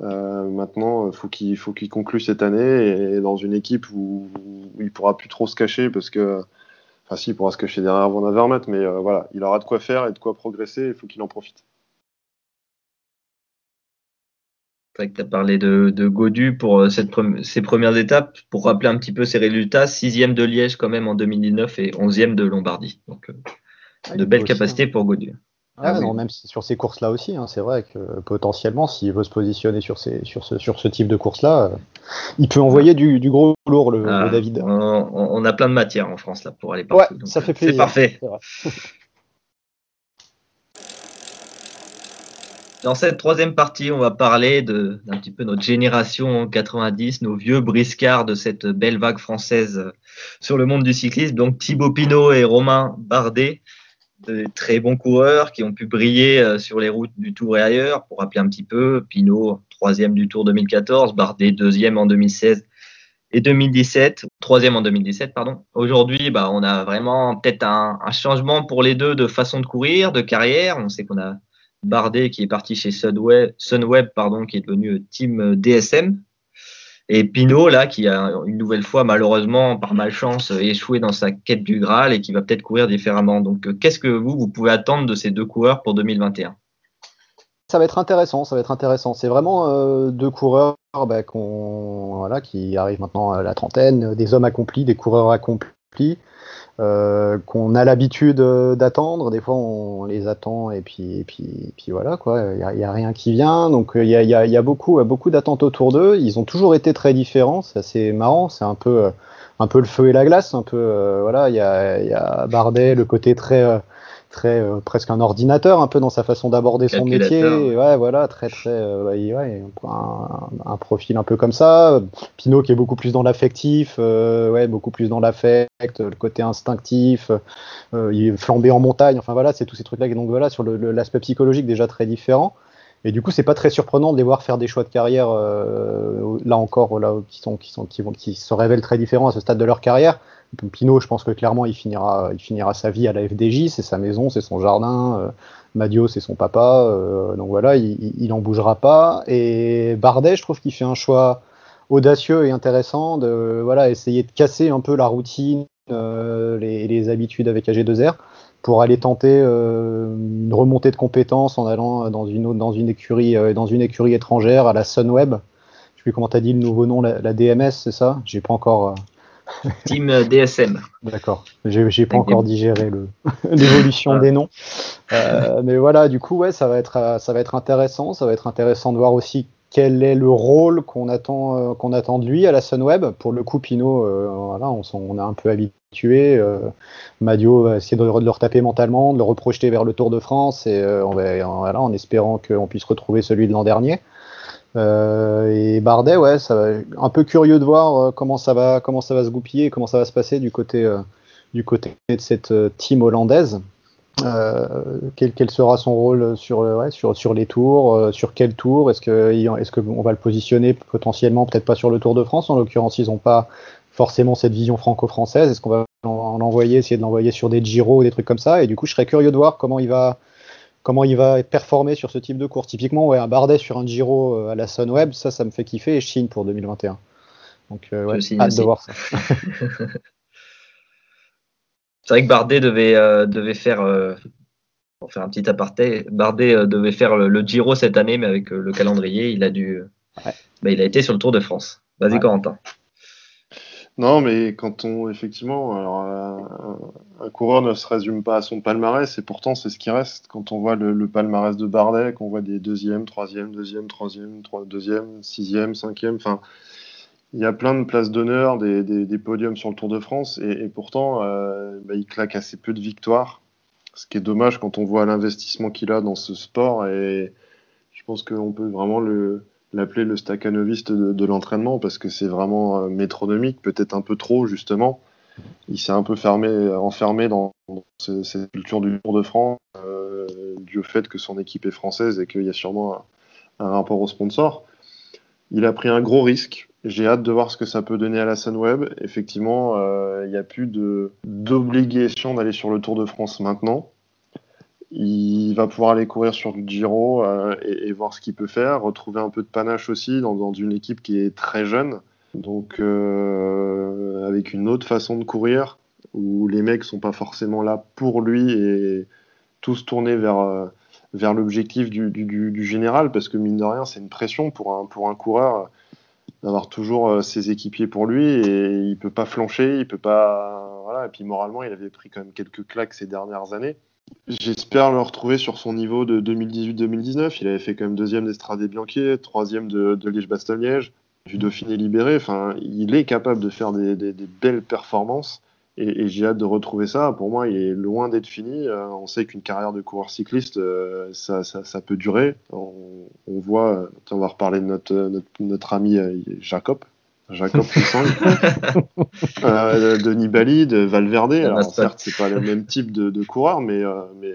maintenant, faut il faut qu'il conclue cette année et, dans une équipe où, où, il pourra plus trop se cacher parce que Enfin, si, il pourra se cacher derrière Van Avermaet, mais euh, voilà, il aura de quoi faire et de quoi progresser, il faut qu'il en profite. C'est vrai que tu as parlé de, Godu pour euh, cette ces premières étapes. Pour rappeler un petit peu ses résultats, sixième de Liège quand même en 2019 et onzième de Lombardie. Donc, euh, ah, de belles capacités pour Godu. Ah, non, même sur ces courses-là aussi, hein, c'est vrai que potentiellement, s'il veut se positionner sur, ces, sur, ce, sur ce type de course-là, euh, il peut envoyer du, du gros lourd, le, ah, David. On, a plein de matière en France là pour aller partout. Ouais, ça fait plaisir. C'est parfait. [LAUGHS] Dans cette troisième partie, on va parler d'un petit peu notre génération 90, nos vieux briscards de cette belle vague française sur le monde du cyclisme. Donc Thibaut Pinot et Romain Bardet de très bons coureurs qui ont pu briller euh, sur les routes du Tour et ailleurs. Pour rappeler un petit peu, Pinot, troisième du Tour 2014, Bardet, deuxième en 2016 et 2017, troisième en 2017, pardon. Aujourd'hui, bah, on a vraiment peut-être un, changement pour les deux de façon de courir, de carrière. On sait qu'on a Bardet qui est parti chez Sunweb, Sunweb pardon, qui est devenu Team DSM, et Pinot, là, qui a une nouvelle fois, malheureusement, par malchance, échoué dans sa quête du Graal et qui va peut-être courir différemment. Donc, euh, qu'est-ce que vous, pouvez attendre de ces deux coureurs pour 2021 ça va être intéressant, ça va être intéressant. C'est vraiment euh, deux coureurs bah, voilà, qui arrivent maintenant à la trentaine, des hommes accomplis, des coureurs accomplis, euh, qu'on a l'habitude euh, d'attendre. Des fois, on les attend et puis, et puis, puis voilà, quoi. Il n'y a, rien qui vient. Donc, il y a, y a, y a beaucoup, beaucoup d'attentes autour d'eux. Ils ont toujours été très différents. C'est assez marrant. C'est un peu, un peu le feu et la glace. Un peu, voilà. Il y a, y a Bardet, le côté très très euh, presque un ordinateur un peu dans sa façon d'aborder son métier. Ouais voilà très très euh, ouais, un, un, profil un peu comme ça. Pinot qui est beaucoup plus dans l'affectif euh, ouais beaucoup plus dans l'affect le côté instinctif il est flambé en montagne enfin voilà c'est tous ces trucs là donc voilà sur l'aspect psychologique déjà très différent. Et du coup, c'est pas très surprenant de les voir faire des choix de carrière là encore, là qui sont, qui sont, qui vont, qui se révèlent très différents à ce stade de leur carrière. Pinot, je pense que clairement, il finira, sa vie à la FDJ, c'est sa maison, c'est son jardin. Euh, Madio, c'est son papa. Euh, donc voilà, il, il en bougera pas. Et Bardet, je trouve qu'il fait un choix audacieux et intéressant de voilà essayer de casser un peu la routine, euh, les, habitudes avec AG2R pour aller tenter une remontée de compétences en allant dans une écurie dans une écurie étrangère à la Sunweb. Je sais plus comment tu as dit le nouveau nom, la, la DMS, c'est ça? J'ai pas encore [LAUGHS] Team DSM. D'accord. J'ai pas encore digéré [LAUGHS] l'évolution des noms. Euh, mais voilà, du coup, ouais, ça va être ça va être intéressant. Ça va être intéressant de voir aussi quel est le rôle qu'on attend euh, qu'on attend de lui à la Sunweb. Pour le coup, Pinot, euh, voilà, on, on, est un peu habitué. Madio va essayer de, le retaper mentalement, de le reprojeter vers le Tour de France, et on va, voilà, en espérant qu'on puisse retrouver celui de l'an dernier. Euh, et Bardet, ouais, ça un peu curieux de voir euh, comment ça va, comment ça va se goupiller, comment ça va se passer du côté, euh, du côté de cette team hollandaise. Quel, quel, sera son rôle sur, ouais, sur, sur les tours, sur quel tour? Est-ce que est-ce qu'on va le positionner potentiellement, peut-être pas sur le Tour de France? En l'occurrence, ils n'ont pas forcément cette vision franco-française. Est-ce qu'on va l'envoyer, essayer de l'envoyer sur des Giro ou des trucs comme ça? Et du coup, je serais curieux de voir comment il va comment il va performer sur ce type de cours. Typiquement, ouais, un Bardet sur un Giro euh, à la Sunweb, ça, ça me fait kiffer et je signe pour 2021. Donc, euh, ouais, hâte de voir ça. C'est vrai que Bardet devait, euh, devait faire, pour faire un petit aparté, Bardet devait faire le, Giro cette année, mais avec le calendrier, il a dû, bah, il a été sur le Tour de France. Vas-y, Corentin. Non, mais quand on, effectivement, un, coureur ne se résume pas à son palmarès, et pourtant c'est ce qui reste. Quand on voit le, palmarès de Bardet, qu'on voit des deuxièmes, troisième, deuxième, troisième, deuxième, sixième, cinquième, enfin, il y a plein de places d'honneur, des, des, podiums sur le Tour de France, et, pourtant, euh, bah, il claque assez peu de victoires, ce qui est dommage quand on voit l'investissement qu'il a dans ce sport, et je pense qu'on peut vraiment le l'appeler le staccanoviste de, de l'entraînement parce que c'est vraiment euh, métronomique, peut-être un peu trop justement. il s'est un peu fermé, enfermé dans, cette culture du Tour de France, euh, dû fait que son équipe est française et qu'il y a sûrement un, rapport au sponsor. Il a pris un gros risque. J'ai hâte de voir ce que ça peut donner à la Sunweb. Effectivement, euh, il n'y a plus d'obligation d'aller sur le Tour de France maintenant. Il va pouvoir aller courir sur du Giro euh, et, voir ce qu'il peut faire, retrouver un peu de panache aussi dans, une équipe qui est très jeune. Donc, euh, avec une autre façon de courir, où les mecs sont pas forcément là pour lui et tous tournés vers, euh, vers l'objectif du, du, général, parce que mine de rien, c'est une pression pour un, pour un coureur d'avoir toujours ses équipiers pour lui et il peut pas flancher, il peut pas. Voilà. Et puis moralement, il avait pris quand même quelques claques ces dernières années. J'espère le retrouver sur son niveau de 2018-2019. Il avait fait quand même deuxième d'Estrade Bianchi, troisième de, de Liège-Bastogne-Liège du Dauphiné libéré. Enfin, il est capable de faire des, belles performances et, j'ai hâte de retrouver ça. Pour moi, il est loin d'être fini. Euh, on sait qu'une carrière de coureur cycliste, euh, ça, peut durer. On, voit, on va reparler de notre, ami euh, Jacob. Jacob [LAUGHS] euh, de Nibali, de Valverde. Alors, certes, c'est pas le même type de, de coureur, mais, mais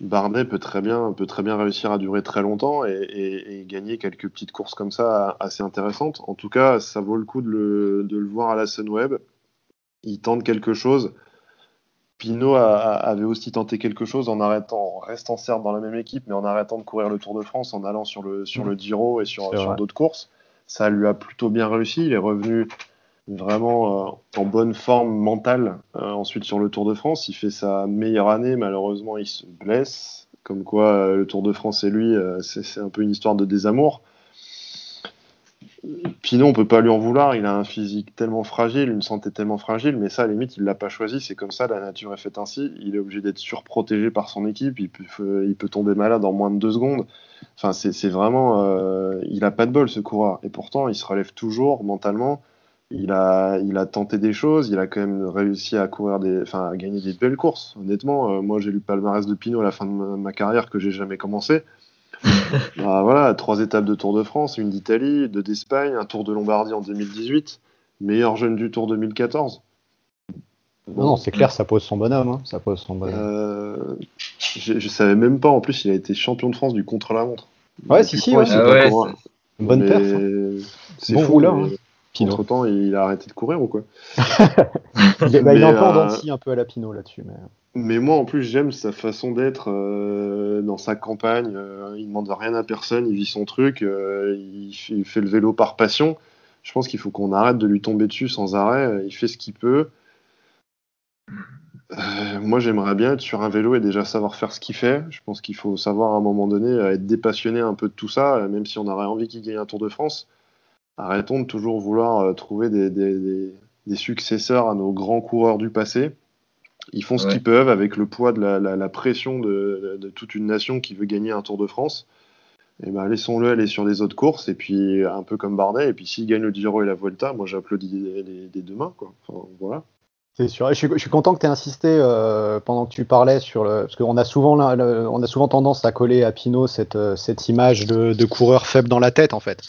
Bardet peut très bien, peut très bien réussir à durer très longtemps et, gagner quelques petites courses comme ça assez intéressantes. En tout cas, ça vaut le coup de le, voir à la Sunweb. Il tente quelque chose. Pinot avait aussi tenté quelque chose en arrêtant, en restant certes dans la même équipe, mais en arrêtant de courir le Tour de France, en allant sur le, sur le mmh. Giro et sur, sur d'autres courses. Ça lui a plutôt bien réussi. Il est revenu vraiment euh, en bonne forme mentale euh, ensuite sur le Tour de France. Il fait sa meilleure année, malheureusement il se blesse. Comme quoi euh, le Tour de France et lui, c'est un peu une histoire de désamour. Pinot, on peut pas lui en vouloir. Il a un physique tellement fragile, une santé tellement fragile, mais ça, à la limite, il l'a pas choisi. C'est comme ça, la nature est faite ainsi. Il est obligé d'être surprotégé par son équipe. Il peut, tomber malade en moins de deux secondes. Enfin, c'est vraiment, il a pas de bol ce coureur. Et pourtant, il se relève toujours mentalement il a, il a tenté des choses, il a quand même réussi à courir des, enfin, à gagner des belles courses. Honnêtement, euh, moi j'ai lu le palmarès de Pinot à la fin de ma, carrière que j'ai jamais commencé. [LAUGHS] bah, voilà, trois étapes de Tour de France, une d'Italie, deux d'Espagne, un Tour de Lombardie en 2018, meilleur jeune du Tour 2014. non, c'est clair, ça pose son bonhomme. Hein. Ça pose son bonhomme. Euh, je, je, savais même pas. En plus, il a été champion de France du contre-la-montre. Ouais, si, si, ouais, ah Une bonne perf. Hein. C'est bon fou, là. Hein. Entre temps, il a arrêté de courir ou quoi [LAUGHS] il, bah, est un peu en euh, un peu à la Pinot là-dessus. Mais... mais... moi, en plus, j'aime sa façon d'être euh, dans sa campagne. Euh, il demande rien à personne, il vit son truc, il, fait le vélo par passion. Je pense qu'il faut qu'on arrête de lui tomber dessus sans arrêt. Il fait ce qu'il peut. moi, j'aimerais bien être sur un vélo et déjà savoir faire ce qu'il fait. Je pense qu'il faut savoir à un moment donné être dépassionné un peu de tout ça, même si on aurait envie qu'il gagne un Tour de France arrêtons de toujours vouloir euh, trouver des, successeurs à nos grands coureurs du passé. Ils font ce qu'ils peuvent avec le poids de la, pression de, toute une nation qui veut gagner un Tour de France. Et eh ben, laissons-le aller sur des autres courses, et puis un peu comme Bardet, et puis s'il gagne le Giro et la Volta, moi j'applaudis des, deux mains. Quoi. voilà. C'est sûr. Je suis, je suis, content que tu aies insisté euh, pendant que tu parlais sur le. Parce qu'on a souvent, on a souvent tendance à coller à Pinot cette, euh, cette image de, de coureur faible dans la tête, en fait.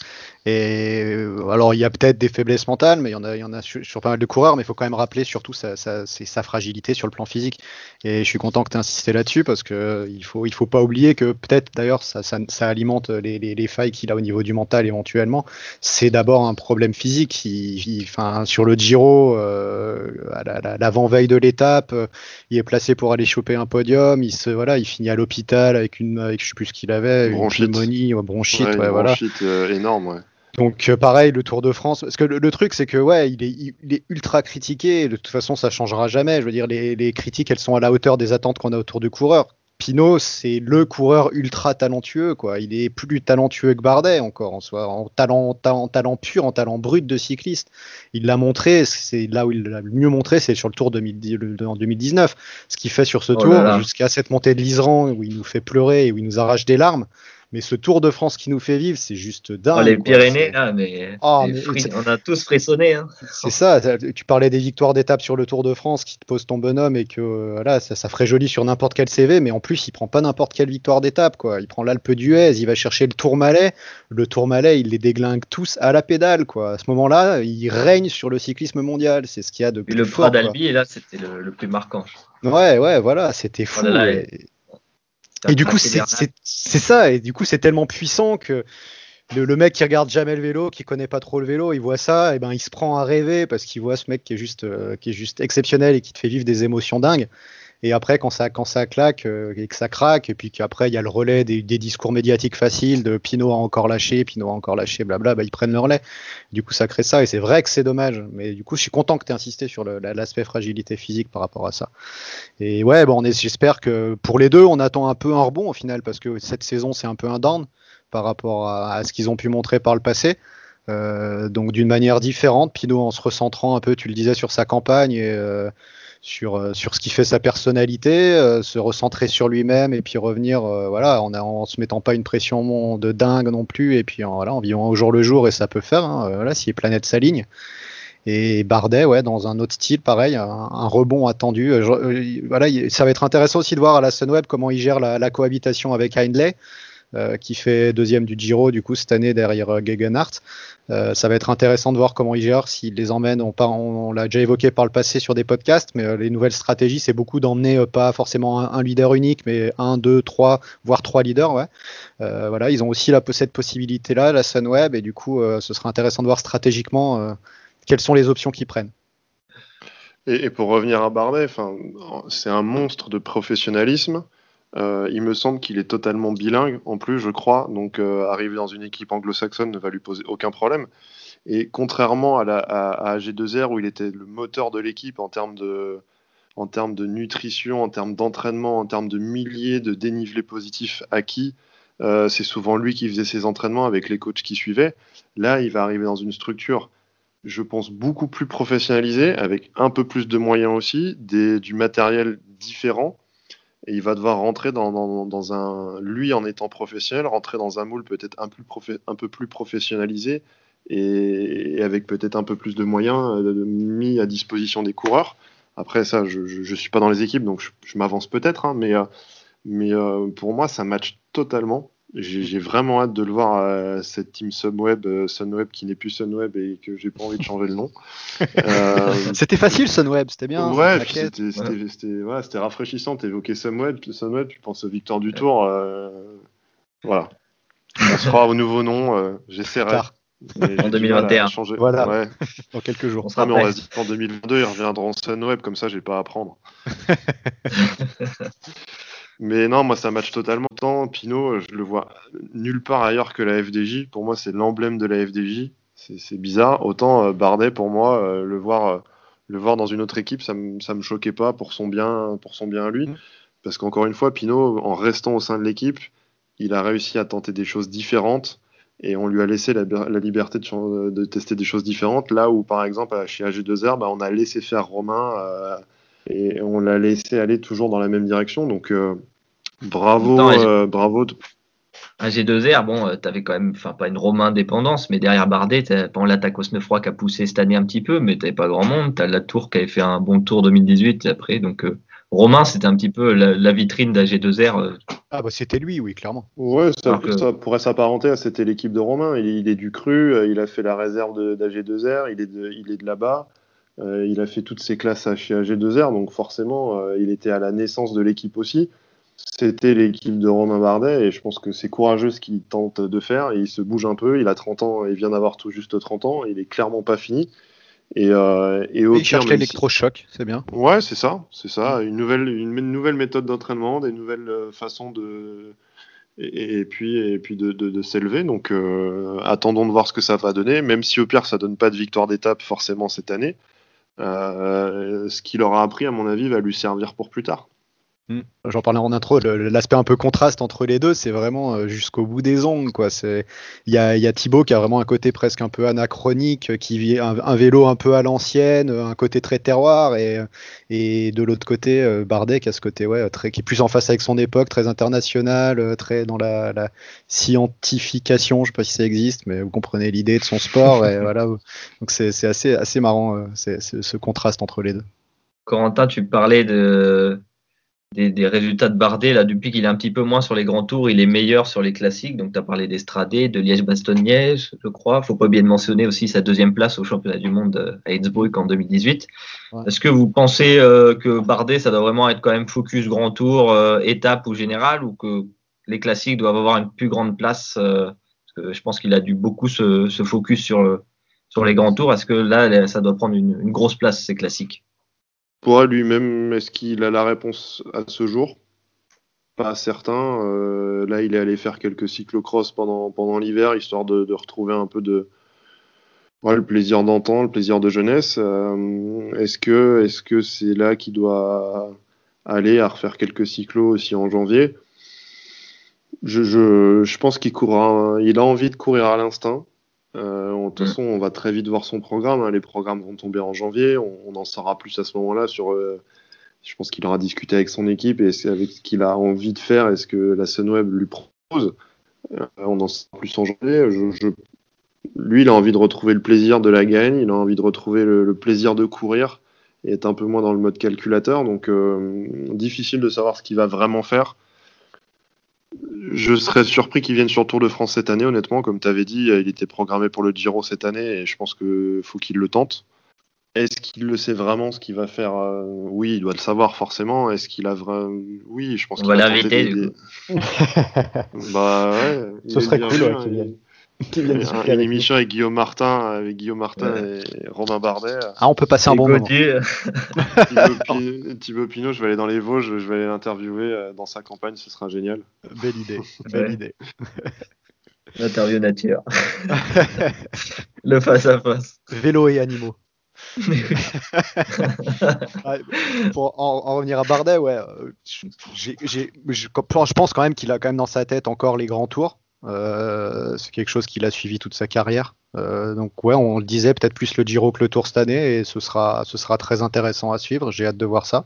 Et euh, alors, il y a peut-être des faiblesses mentales, mais il y en a, il y en a sur, pas mal de coureurs, mais il faut quand même rappeler surtout sa, sa, sa fragilité sur le plan physique. Et je suis content que tu aies insisté là-dessus parce que il faut, il faut pas oublier que peut-être d'ailleurs ça, ça, ça, alimente les, les, les failles qu'il a au niveau du mental éventuellement. C'est d'abord un problème physique. Il, enfin, sur le Giro, euh, à l'avant-veille de l'étape, euh, il est placé pour aller choper un podium. Il se, voilà, il finit à l'hôpital avec une, avec je sais plus ce qu'il avait, bronchite. une pneumonie, bronchite, ouais, ouais, voilà. bronchite énorme, ouais. Donc euh, pareil, le Tour de France, parce que le, truc c'est que ouais, il est, il est, ultra critiqué. De toute façon, ça changera jamais. Je veux dire, les, les critiques, elles sont à la hauteur des attentes qu'on a autour du coureur. Pinot, c'est le coureur ultra talentueux, quoi. Il est plus talentueux que Bardet encore, en soi, en talent, talent, talent pur, en talent brut de cycliste. Il l'a montré, c'est là où il l'a le mieux montré, c'est sur le Tour 2010, en 2019. Ce qu'il fait sur ce oh tour, jusqu'à cette montée de l'Isran où il nous fait pleurer et où il nous arrache des larmes Mais ce Tour de France qui nous fait vivre, c'est juste dingue. Oh, les. Pyrénées, là, mais, Ah, mais fri- c'est- on a tous frissonné. Hein. C'est ça, tu parlais des victoires d'étape sur le Tour de France qui te pose ton bonhomme et que voilà, ça, ça ferait joli sur n'importe quel CV, mais en plus il prend pas n'importe quelle victoire d'étape quoi. Il prend l'Alpe d'Huez, il va chercher le Tourmalet, le Tourmalet il les déglingue tous à la pédale quoi. À ce moment-là, il règne sur le cyclisme mondial, c'est ce qu'il y a de Et plus le fort. Prat quoi. d'Albi, et là, c'était le, le plus marquant. Ouais ouais voilà, c'était fou. Oh là là, et- Et du coup, c'est c'est- c'est ça, et du coup, c'est tellement puissant que le, le mec qui regarde jamais le vélo, qui connaît pas trop le vélo, il voit ça, et ben il se prend à rêver parce qu'il voit ce mec qui est juste, euh, qui est juste exceptionnel et qui te fait vivre des émotions dingues. Et après, quand ça, quand ça claque euh, et que ça craque, et puis qu'après il y a le relais des, des discours médiatiques faciles de Pinot a encore lâché, Pinot a encore lâché, blabla, bah, ils prennent le relais. Du coup, ça crée ça, et c'est vrai que c'est dommage. Mais du coup, je suis content que tu aies insisté sur l'aspect fragilité physique par rapport à ça. Et ouais, bon, j'espère que pour les deux, on attend un peu un rebond au final, parce que cette saison, c'est un peu un down par rapport à, à ce qu'ils ont pu montrer par le passé. Euh, donc d'une manière différente, Pinot en se recentrant un peu, tu le disais, sur sa campagne et euh, sur, euh, sur ce qui fait sa personnalité, euh, se recentrer sur lui-même et puis revenir, euh, voilà, en, en se mettant pas une pression de dingue non plus, et puis en, voilà, en vivant au jour le jour, et ça peut faire, hein, si les planètes s'alignent. Et Bardet, ouais, dans un autre style, pareil, un, rebond attendu. Voilà, il- ça va être intéressant aussi de voir à la Sunweb comment il gère la, la cohabitation avec Hindley, qui fait deuxième du Giro du coup cette année derrière euh, Gegenhardt. Euh, ça va être intéressant de voir comment il gère, s'il les emmène. On, l'a déjà évoqué par le passé sur des podcasts, mais euh, les nouvelles stratégies, c'est beaucoup d'emmener euh, pas forcément un, leader unique, mais un, deux, trois, voire trois leaders. Euh, voilà, ils ont aussi la, cette possibilité-là, la Sunweb, et du coup, euh, ce sera intéressant de voir stratégiquement euh, quelles sont les options qu'ils prennent. Et, pour revenir à Bardet, c'est un monstre de professionnalisme. Euh, il me semble qu'il est totalement bilingue en plus, je crois. Donc, euh, arriver dans une équipe anglo-saxonne ne va lui poser aucun problème. Et contrairement à, la, à, à AG2R où il était le moteur de l'équipe en termes de, nutrition, en termes d'entraînement, en termes de milliers de dénivelés positifs acquis, euh, c'est souvent lui qui faisait ses entraînements avec les coachs qui suivaient. Là, il va arriver dans une structure je pense, beaucoup plus professionnalisé, avec un peu plus de moyens aussi, du matériel différent. Et il va devoir rentrer dans, un. Lui, en étant professionnel, rentrer dans un moule peut-être un, peu plus professionnalisé et, avec peut-être un peu plus de moyens euh, mis à disposition des coureurs. Après, ça, je ne suis pas dans les équipes, donc je, je m'avance peut-être, hein, mais, euh, mais euh, pour moi, ça match totalement. J'ai vraiment hâte de le voir euh, cette team Sunweb, euh, Sunweb qui n'est plus Sunweb et que j'ai pas envie de changer le nom. [LAUGHS] Euh... c'était facile Sunweb, c'était bien. Ouais, c'était ouais. ouais, rafraîchissant. T'évoquais Sunweb, Sunweb, tu penses Victor du Tour. Euh, voilà. On se fera au nouveau nom. euh, J'essaierai. En 2021. Changer. Voilà. Ouais. Dans quelques jours. On sera, mais on reste en 2022, ils reviendront Sunweb, comme ça, j'ai pas à apprendre. [LAUGHS] Mais non, moi ça match totalement. Tant Pinot, je le vois nulle part ailleurs que la FDJ. Pour moi, c'est l'emblème de la FDJ. C'est bizarre. Autant euh, Bardet, pour moi, euh, le voir, euh, le voir dans une autre équipe, ça me, ça me choquait pas pour son bien, pour son bien à lui. Parce qu'encore une fois, Pinot, en restant au sein de l'équipe, il a réussi à tenter des choses différentes et on lui a laissé la, la liberté de, de, tester des choses différentes. Là où, par exemple, chez AG2R, bah, on a laissé faire Romain euh, et on l'a laissé aller toujours dans la même direction. Donc, euh, bravo, Attends, euh, bravo. Un G2R, bon, euh, t'avais quand même, enfin, pas une Romain dépendance, mais derrière Bardet, bon, là, t'as Cosnefroy qui a poussé cette année un petit peu, mais t'avais pas grand monde. T'as la Tour qui avait fait un bon tour 2018 après, donc, euh, Romain, c'était un petit peu la, la vitrine d'AG2R. euh. Ah, bah, c'était lui, oui, clairement. Ouais, ça, que... ça pourrait s'apparenter à c'était l'équipe de Romain. Il, il, est du cru, il a fait la réserve d'AG2R, il est de, il est de là-bas. Euh, il a fait toutes ses classes à, chez AG2R, donc forcément, euh, il était à la naissance de l'équipe aussi. C'était l'équipe de Romain Bardet, et je pense que c'est courageux ce qu'il tente de faire. Et il se bouge un peu, il a 30 ans, il vient d'avoir tout juste 30 ans, il est clairement pas fini. Et, euh, et, au il cherche l'électrochoc, c'est bien. Ouais, c'est ça, c'est ça. Une nouvelle, une, une nouvelle méthode d'entraînement, des nouvelles façons de. Et, et puis, et puis de, de, de s'élever. Donc, euh, attendons de voir ce que ça va donner, même si au pire, ça donne pas de victoire d'étape forcément cette année. Euh, ce qu'il aura appris, à mon avis, va lui servir pour plus tard. Hmm. J'en parlais en intro, l'aspect un peu contraste entre les deux, c'est vraiment euh, jusqu'au bout des ongles. Quoi. Il y a, y a Thibaut qui a vraiment un côté presque un peu anachronique, qui vit un, vélo un peu à l'ancienne, un côté très terroir, et, et de l'autre côté, euh, Bardet qui a ce côté ouais, très, qui est plus en face avec son époque, très international, euh, très dans la, la scientification, je sais pas si ça existe, mais vous comprenez l'idée de son sport. et [LAUGHS] voilà. Donc c'est assez, assez marrant ce contraste entre les deux. Corentin, tu parlais de des, résultats de Bardet. Là, depuis qu'il est un petit peu moins sur les grands tours, il est meilleur sur les classiques. Donc, tu as parlé d'Estradé, de Liège-Bastogne-Liège, je crois. faut pas oublier de mentionner aussi sa deuxième place au championnat du monde à Innsbruck en 2018. Est-ce que vous pensez euh, que Bardet, ça doit vraiment être quand même focus grand tour, euh, étape ou général, ou que les classiques doivent avoir une plus grande place euh, parce que Je pense qu'il a dû beaucoup se, focus sur, sur les grands tours. Est-ce que là, ça doit prendre une, une grosse place, ces classiques? Pour lui-même, est-ce qu'il a la réponse à ce jour Pas certain. Euh, là, il est allé faire quelques cyclocross pendant, pendant l'hiver, histoire de, retrouver un peu de le plaisir d'antan, le plaisir de jeunesse. Euh, est-ce que c'est là qu'il doit aller à refaire quelques cyclos aussi en janvier? Je, je, pense qu'il courra, il a envie de courir à l'instinct. Euh, de toute mm. façon, on va très vite voir son programme. Hein. Les programmes vont tomber en janvier. On, en saura plus à ce moment-là sur. Euh, je pense qu'il aura discuté avec son équipe et avec ce qu'il a envie de faire et ce que la Sunweb lui propose. Euh, on en saura plus en janvier. Lui, il a envie de retrouver le plaisir de la gagne. Il a envie de retrouver le, plaisir de courir et être un peu moins dans le mode calculateur. Donc, difficile de savoir ce qu'il va vraiment faire. Je serais surpris qu'il vienne sur Tour de France cette année, honnêtement. Comme tu avais dit, il était programmé pour le Giro cette année et je pense qu'il faut qu'il le tente. Est-ce qu'il le sait vraiment ce qu'il va faire euh, Oui, il doit le savoir forcément. Est-ce qu'il a vraiment Oui, je pense qu'il va l'inviter. bah ouais. [LAUGHS] Ce serait cool qu'il vienne [LAUGHS] une émission avec Guillaume Martin, avec Guillaume Martin et Romain Bardet. Ah, on peut passer un bon moment. [LAUGHS] Thibaut, Pinot, je vais aller dans les Vosges, je vais aller l'interviewer euh, dans sa campagne, ce sera génial. Belle idée, [LAUGHS] belle idée. L'interview nature. Le face à face. Vélo et animaux. pour en, revenir à Bardet, ouais, euh, je pense quand même qu'il a quand même dans sa tête encore les grands tours. Euh, c'est quelque chose qu'il a suivi toute sa carrière. Euh, donc ouais, on le disait, peut-être plus le Giro que le Tour cette année, et ce sera, ce sera très intéressant à suivre. J'ai hâte de voir ça.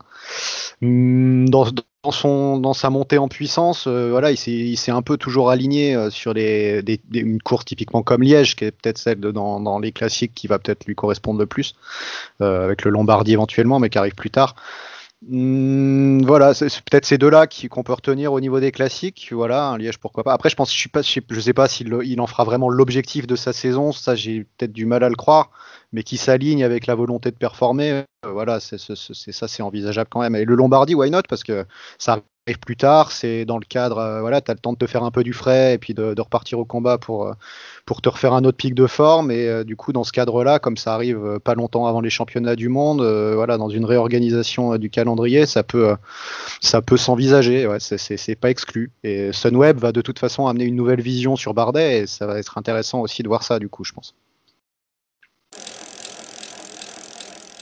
Hum, dans, son, dans sa montée en puissance, euh, voilà, il s'est un peu toujours aligné sur les, des, une course typiquement comme Liège, qui est peut-être celle dans, les classiques qui va peut-être lui correspondre le plus, avec le Lombardie éventuellement, mais qui arrive plus tard. Hmm, voilà, c'est peut-être ces deux-là qu'on peut retenir au niveau des classiques. Voilà, un Liège, pourquoi pas. Après, je pense, je suis sais, pas s'il il en fera vraiment l'objectif de sa saison. Ça, j'ai peut-être du mal à le croire, mais qui s'aligne avec la volonté de performer. Euh, voilà, c'est ça, c'est envisageable quand même. Et le Lombardie, why not? Parce que ça arrive plus tard, c'est dans le cadre, euh, voilà, tu as le temps de te faire un peu du frais et puis de, repartir au combat pour, euh, pour te refaire un autre pic de forme. Et euh, du coup, dans ce cadre-là, comme ça arrive pas longtemps avant les championnats du monde, voilà, dans une réorganisation du calendrier, ça peut, ça peut s'envisager, ouais, c'est pas exclu. Et Sunweb va de toute façon amener une nouvelle vision sur Bardet et ça va être intéressant aussi de voir ça, du coup, je pense.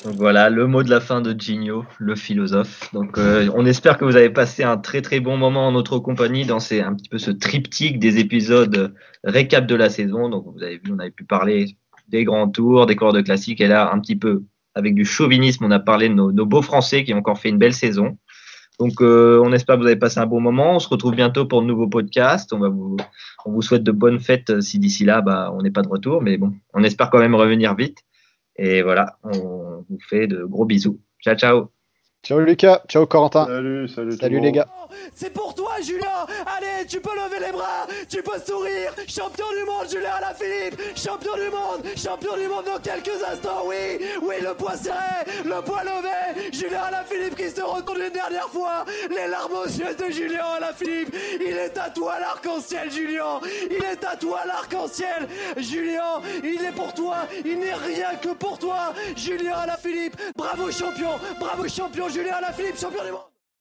Voilà le mot de la fin de Gigno, le philosophe. Donc euh, on espère que vous avez passé un très très bon moment en notre compagnie dans ces, un petit peu ce triptyque des épisodes récap de la saison. Donc vous avez vu, on avait pu parler des grands tours, des coureurs de classiques, et là un petit peu avec du chauvinisme, on a parlé de nos, beaux Français qui ont encore fait une belle saison. Donc euh, on espère que vous avez passé un bon moment. On se retrouve bientôt pour de nouveaux podcasts. On, va vous, on vous souhaite de bonnes fêtes si d'ici là bah, on n'est pas de retour, mais bon, on espère quand même revenir vite. Et voilà, on vous fait de gros bisous. Ciao, ciao. Ciao Lucas, ciao Corentin. Salut, salut. Salut les gars. C'est pour toi Julien Allez, tu peux lever les bras, tu peux sourire. Champion du monde Julien Alaphilippe Champion du monde, champion du monde dans quelques instants, oui Oui, le poids serré, le poids levé. Julien Alaphilippe qui se retourne une dernière fois. Les larmes aux yeux de Julien Alaphilippe. Il est à toi l'arc-en-ciel Julien. Il est à toi l'arc-en-ciel. Julien, il est pour toi. Il n'est rien que pour toi. Julien Alaphilippe. Bravo champion, bravo champion Julien Alaphilippe, champion du monde